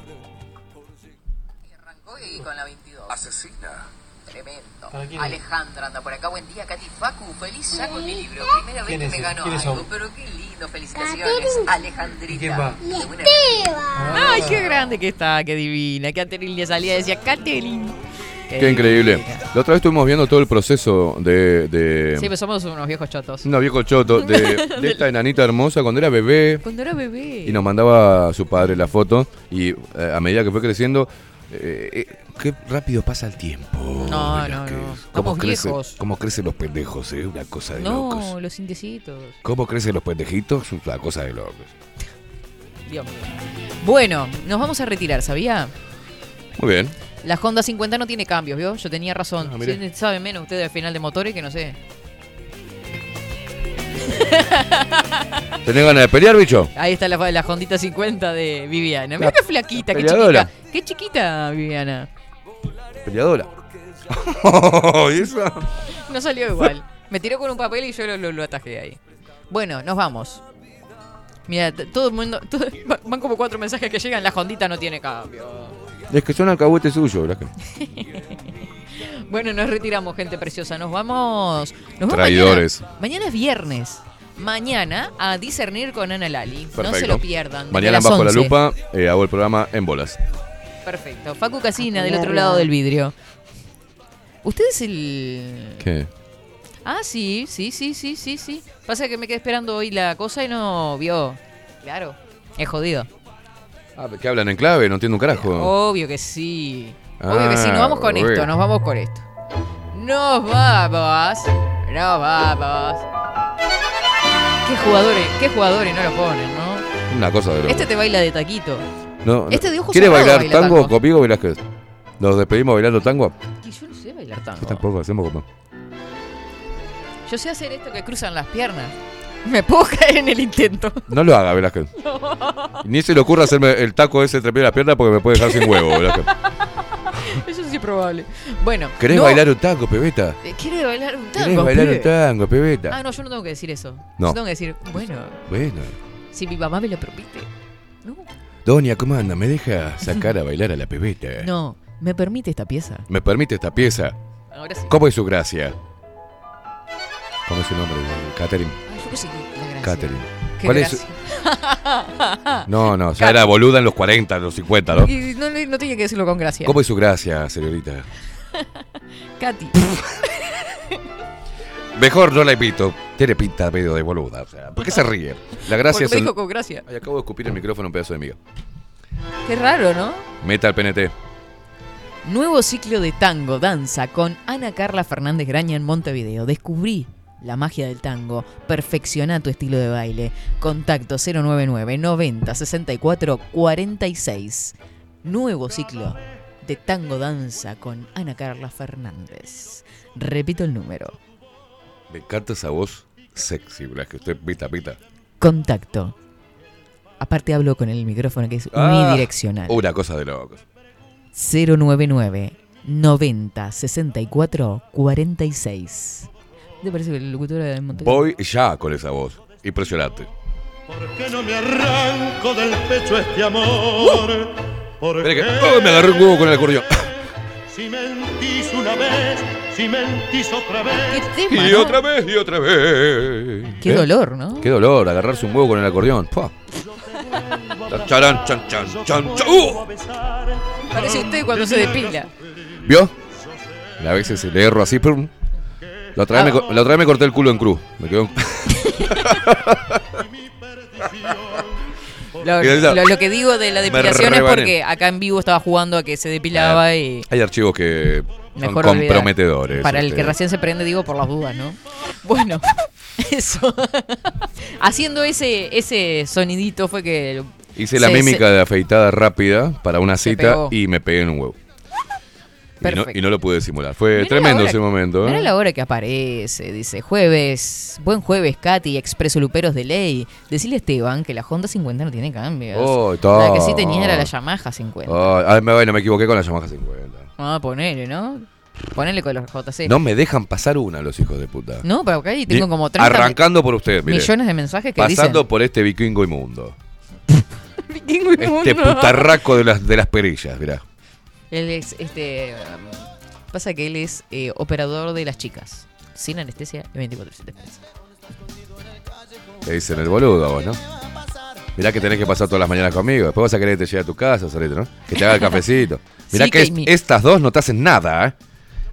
[SPEAKER 2] Arrancó y con la 22.
[SPEAKER 5] Asesina.
[SPEAKER 2] Tremendo. Alejandra anda por acá. Buen día, Katy Facu. Feliz ya con mi libro. Primera vez que me ganó algo. Pero qué lindo. Felicitaciones, Alejandrita.
[SPEAKER 9] quién va?
[SPEAKER 2] Qué buena- Ay, qué grande que está. Qué divina. Catherine le salía y decía, Catherine.
[SPEAKER 5] Qué increíble. La otra vez estuvimos viendo todo el proceso de. de
[SPEAKER 2] Sí, pero somos unos viejos chotos.
[SPEAKER 5] una viejo choto, de, de esta enanita hermosa cuando era bebé.
[SPEAKER 2] Cuando era bebé.
[SPEAKER 5] Y nos mandaba a su padre la foto. Y eh, a medida que fue creciendo, eh, eh, qué rápido pasa el tiempo.
[SPEAKER 2] No, no, no.
[SPEAKER 5] Cómo crece-
[SPEAKER 2] viejos.
[SPEAKER 5] Cómo crecen los pendejos, es una cosa de
[SPEAKER 2] No,
[SPEAKER 5] locos.
[SPEAKER 2] los indecitos.
[SPEAKER 5] Cómo crecen los pendejitos, es una cosa de locos.
[SPEAKER 2] Dios mío. Bueno, nos vamos a retirar, ¿sabía?
[SPEAKER 5] Muy bien.
[SPEAKER 2] La Honda 50 no tiene cambios, ¿vio? Yo tenía razón.
[SPEAKER 5] Ah.
[SPEAKER 2] Sí, saben menos ustedes del final de motores que no sé.
[SPEAKER 5] ¿Tenés ganas de pelear, bicho?
[SPEAKER 2] Ahí está la, la Hondita 50 de Viviana. Mira qué flaquita, qué chiquita. Qué chiquita, Viviana.
[SPEAKER 5] Peleadora. ¿Y eso?
[SPEAKER 2] No salió igual. Me tiró con un papel y yo lo, lo, lo atajé ahí. Bueno, nos vamos. Mira, todo el mundo. todo- van como cuatro mensajes que llegan. La Hondita no tiene cambio.
[SPEAKER 5] Es que son alcahuete suyo, ¿verdad?
[SPEAKER 2] Bueno, nos retiramos, gente preciosa. Nos vamos. Nos vamos
[SPEAKER 5] Traidores.
[SPEAKER 2] Mañana, Mañana es viernes. Mañana a discernir con Ana Lali. No se lo pierdan.
[SPEAKER 5] Mañana
[SPEAKER 2] las
[SPEAKER 5] bajo la
[SPEAKER 2] 11.
[SPEAKER 5] lupa eh, hago el programa en bolas.
[SPEAKER 2] Perfecto. Facu Casina, del otro lado del vidrio. ¿Usted es el.
[SPEAKER 5] ¿Qué?
[SPEAKER 2] Ah, sí, sí, sí, sí, sí, sí. Pasa que me quedé esperando hoy la cosa y no vio. Claro. Es jodido.
[SPEAKER 5] Ah, ¿Qué hablan en clave? No entiendo un carajo.
[SPEAKER 2] Obvio que sí. Obvio que sí. Nos vamos con
[SPEAKER 5] Ah,
[SPEAKER 2] esto, nos vamos con esto. Nos vamos. Nos vamos. Qué jugadores, qué jugadores no lo ponen, ¿no?
[SPEAKER 5] Una cosa de loco.
[SPEAKER 2] Este te baila de taquito.
[SPEAKER 5] No,
[SPEAKER 2] este de ojos
[SPEAKER 5] ¿Quiere
[SPEAKER 2] cerrados
[SPEAKER 5] bailar
[SPEAKER 2] baila
[SPEAKER 5] tango,
[SPEAKER 2] tango.
[SPEAKER 5] conmigo, Velázquez? ¿Nos despedimos bailando tango?
[SPEAKER 2] Yo no sé bailar tango.
[SPEAKER 5] Yo tampoco, hacemos como.
[SPEAKER 2] Yo sé hacer esto que cruzan las piernas. Me puedo caer en el intento.
[SPEAKER 5] No lo haga, Velázquez. Ni se le ocurra hacerme el taco ese entre las piernas porque me puede dejar sin huevo, Velázquez.
[SPEAKER 2] Eso sí es probable. Bueno.
[SPEAKER 5] ¿Querés
[SPEAKER 2] no.
[SPEAKER 5] bailar un tango, pebeta?
[SPEAKER 2] Eh, ¿Quiere bailar un tango?
[SPEAKER 5] ¿Querés bailar un tango, pebeta?
[SPEAKER 2] Ah, no, yo no tengo que decir eso.
[SPEAKER 5] No.
[SPEAKER 2] Yo tengo que decir, bueno,
[SPEAKER 5] Bueno.
[SPEAKER 2] si mi mamá me lo permite. No.
[SPEAKER 5] Doña, ¿cómo anda? ¿Me deja sacar a bailar a la pebeta?
[SPEAKER 2] No, ¿me permite esta pieza?
[SPEAKER 5] ¿Me permite esta pieza?
[SPEAKER 2] Ahora sí.
[SPEAKER 5] ¿Cómo es su gracia? ¿Cómo es su nombre? Catherine.
[SPEAKER 2] La gracia.
[SPEAKER 5] Catherine.
[SPEAKER 2] Qué
[SPEAKER 5] ¿Cuál es
[SPEAKER 2] gracia.
[SPEAKER 5] No, no, ya era boluda en los 40, en los 50, ¿no?
[SPEAKER 2] Y no, no, tiene que decirlo con gracia.
[SPEAKER 5] ¿Cómo es su gracia, señorita?
[SPEAKER 2] Katy.
[SPEAKER 5] Mejor no la invito. Tiene pinta medio de boluda. O sea, ¿Por qué se ríe? La gracia es
[SPEAKER 2] me
[SPEAKER 5] el...
[SPEAKER 2] dijo con gracia.
[SPEAKER 5] Ay, acabo de escupir el micrófono un pedazo de miga.
[SPEAKER 2] Qué raro, ¿no?
[SPEAKER 5] Meta al PNT.
[SPEAKER 2] Nuevo ciclo de tango, danza con Ana Carla Fernández Graña en Montevideo. Descubrí la magia del tango. Perfecciona tu estilo de baile. Contacto 099 90 64 46. Nuevo ciclo de tango danza con Ana Carla Fernández. Repito el número.
[SPEAKER 5] Me encanta esa voz sexy, ¿verdad? Que usted pita, pita.
[SPEAKER 2] Contacto. Aparte hablo con el micrófono que es
[SPEAKER 5] Ah,
[SPEAKER 2] unidireccional.
[SPEAKER 5] Una cosa de locos.
[SPEAKER 2] 099 90 64 46. ¿Te parece que la locutora de Montevideo?
[SPEAKER 5] Voy ya con esa voz. Impresionante.
[SPEAKER 9] Que no me arranco del pecho este amor. Porque
[SPEAKER 5] Espera que oh, me agarré un huevo con el acordeón.
[SPEAKER 9] si mentís una vez, si mentís otra vez.
[SPEAKER 2] ¿Qué tema,
[SPEAKER 5] Y
[SPEAKER 2] no?
[SPEAKER 5] otra vez, y otra vez.
[SPEAKER 2] Qué
[SPEAKER 5] ¿Eh?
[SPEAKER 2] dolor, ¿no?
[SPEAKER 5] Qué dolor, agarrarse un huevo con el acordeón. Pua. Charán, chan, chan, chan, chan. ¡Uh!
[SPEAKER 2] Parece usted cuando se depila.
[SPEAKER 5] ¿Vio? A veces le erro así, pum. La otra, vez me, la otra vez me corté el culo en cruz. Me quedó.
[SPEAKER 2] Lo, lo- lo que digo de la depilación es porque acá en vivo estaba jugando a que se depilaba y
[SPEAKER 5] Hay archivos que
[SPEAKER 2] mejor
[SPEAKER 5] comprometedores.
[SPEAKER 2] Para el
[SPEAKER 5] este.
[SPEAKER 2] que recién se prende, digo, por las dudas, ¿no? Bueno, eso. Haciendo ese, ese sonidito fue que...
[SPEAKER 5] Hice la mímica
[SPEAKER 2] se-
[SPEAKER 5] de afeitada rápida para una cita
[SPEAKER 2] pegó.
[SPEAKER 5] y me pegué en un huevo. Y no,
[SPEAKER 2] Perfecto.
[SPEAKER 5] y no lo pude simular. Fue tremendo ese momento. ¿eh?
[SPEAKER 2] Mirá la hora que aparece, dice jueves, buen jueves, Katy, expreso luperos de ley. Decirle a Esteban que la Honda 50 no tiene cambios.
[SPEAKER 5] Oh,
[SPEAKER 2] la que sí tenía era la Yamaha 50.
[SPEAKER 5] Oh, bueno, me equivoqué con la Yamaha 50.
[SPEAKER 2] Ah, ponele, ¿no? Ponele con los JC.
[SPEAKER 5] No me dejan pasar una los hijos de puta.
[SPEAKER 2] No, pero acá ahí tengo como 30
[SPEAKER 5] Arrancando por usted, mire.
[SPEAKER 2] millones de mensajes que
[SPEAKER 5] Pasando
[SPEAKER 2] dicen.
[SPEAKER 5] por este vikingo inmundo.
[SPEAKER 2] Vikingo
[SPEAKER 5] Este
[SPEAKER 2] inmundo.
[SPEAKER 5] putarraco de las, de las perillas, mirá.
[SPEAKER 2] Él es, este, pasa que él es eh, operador de las chicas. Sin anestesia y 24-7.
[SPEAKER 5] Te dicen el boludo vos, ¿no? Mirá que tenés que pasar todas las mañanas conmigo. Después vas a querer que te lleve a tu casa, solito, ¿no? Que te haga el cafecito. Mirá
[SPEAKER 2] Sí,
[SPEAKER 5] que es- estas dos no te hacen nada, ¿eh?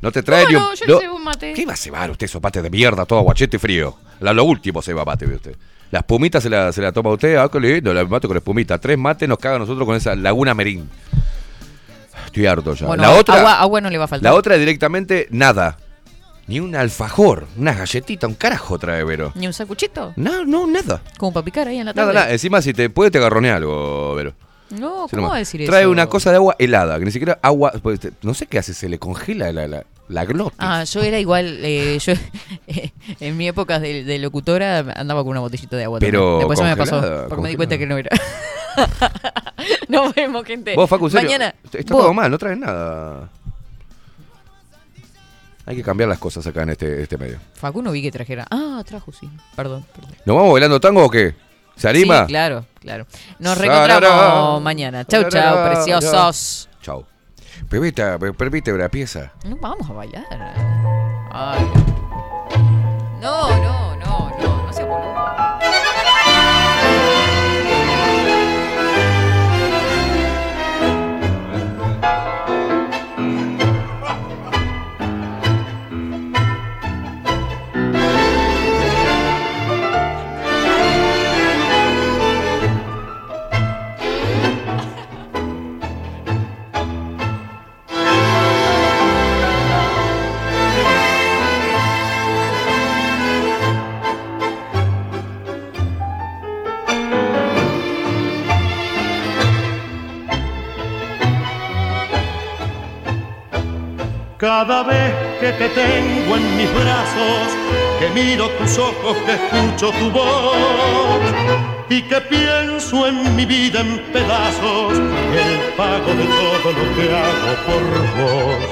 [SPEAKER 5] No te trae
[SPEAKER 2] No,
[SPEAKER 5] ni un...
[SPEAKER 2] no, yo
[SPEAKER 5] no-
[SPEAKER 2] un mate.
[SPEAKER 5] ¿Qué va a cebar usted, sopate de mierda, todo aguachete y frío? La- lo último se va mate, ve usted. Las pumitas se la, se la toma usted, ah, qué lindo, la mate con espumita. Tres mates nos caga a nosotros con esa laguna merín. Estoy harto ya.
[SPEAKER 2] Bueno,
[SPEAKER 5] la otra,
[SPEAKER 2] agua, agua no le va a faltar.
[SPEAKER 5] la otra directamente, nada. Ni un alfajor, una galletita, un carajo trae Vero.
[SPEAKER 2] ¿Ni un sacuchito?
[SPEAKER 5] No, no, nada.
[SPEAKER 2] Como para picar ahí en la
[SPEAKER 5] Nada,
[SPEAKER 2] tarde.
[SPEAKER 5] nada. Encima, si te puede, te agarronea algo, Vero.
[SPEAKER 2] No, ¿cómo va a decir
[SPEAKER 5] Trae
[SPEAKER 2] eso?
[SPEAKER 5] una cosa de agua helada, que ni siquiera agua. pues, no sé qué hace, se le congela la, la, la glotis.
[SPEAKER 2] Ah, yo era igual, eh, yo en mi época de, de locutora andaba con una botellita de agua.
[SPEAKER 5] Pero
[SPEAKER 2] también. Después se me pasó,
[SPEAKER 5] congelada,
[SPEAKER 2] porque me di cuenta que no era. Nos vemos, gente.
[SPEAKER 5] Vos, Facu, serio,
[SPEAKER 2] Mañana.
[SPEAKER 5] está
[SPEAKER 2] vos-
[SPEAKER 5] todo mal, no traes nada. Hay que cambiar las cosas acá en este, este medio.
[SPEAKER 2] Facu no vi que trajera. Ah, trajo, sí. Perdón, perdón.
[SPEAKER 5] ¿Nos vamos bailando tango o qué? ¿Se anima?
[SPEAKER 2] Sí, claro, claro. Nos
[SPEAKER 5] Sarará.
[SPEAKER 2] reencontramos mañana. Chau, chau, preciosos.
[SPEAKER 5] Chau. Pebita, pe- permite una pieza.
[SPEAKER 2] No vamos a bailar. Ay. No, no
[SPEAKER 9] Cada vez que te tengo en mis brazos, que miro tus ojos, que escucho tu voz y que pienso en mi vida en pedazos, el pago de todo lo que hago por vos.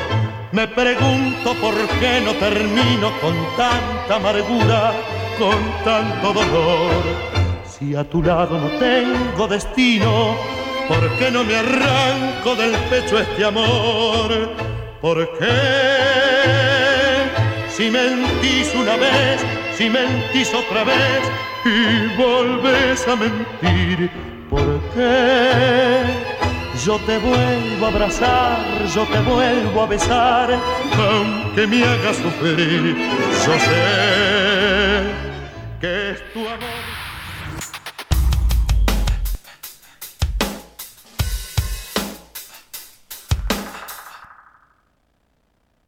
[SPEAKER 9] Me pregunto por qué no termino con tanta amargura, con tanto dolor. Si a tu lado no tengo destino, ¿por qué no me arranco del pecho este amor? ¿Por qué? Si mentís una vez, si mentís otra vez y volves a mentir, ¿por qué? Yo te vuelvo a abrazar, yo te vuelvo a besar, aunque me hagas sufrir, yo sé que es tu amor.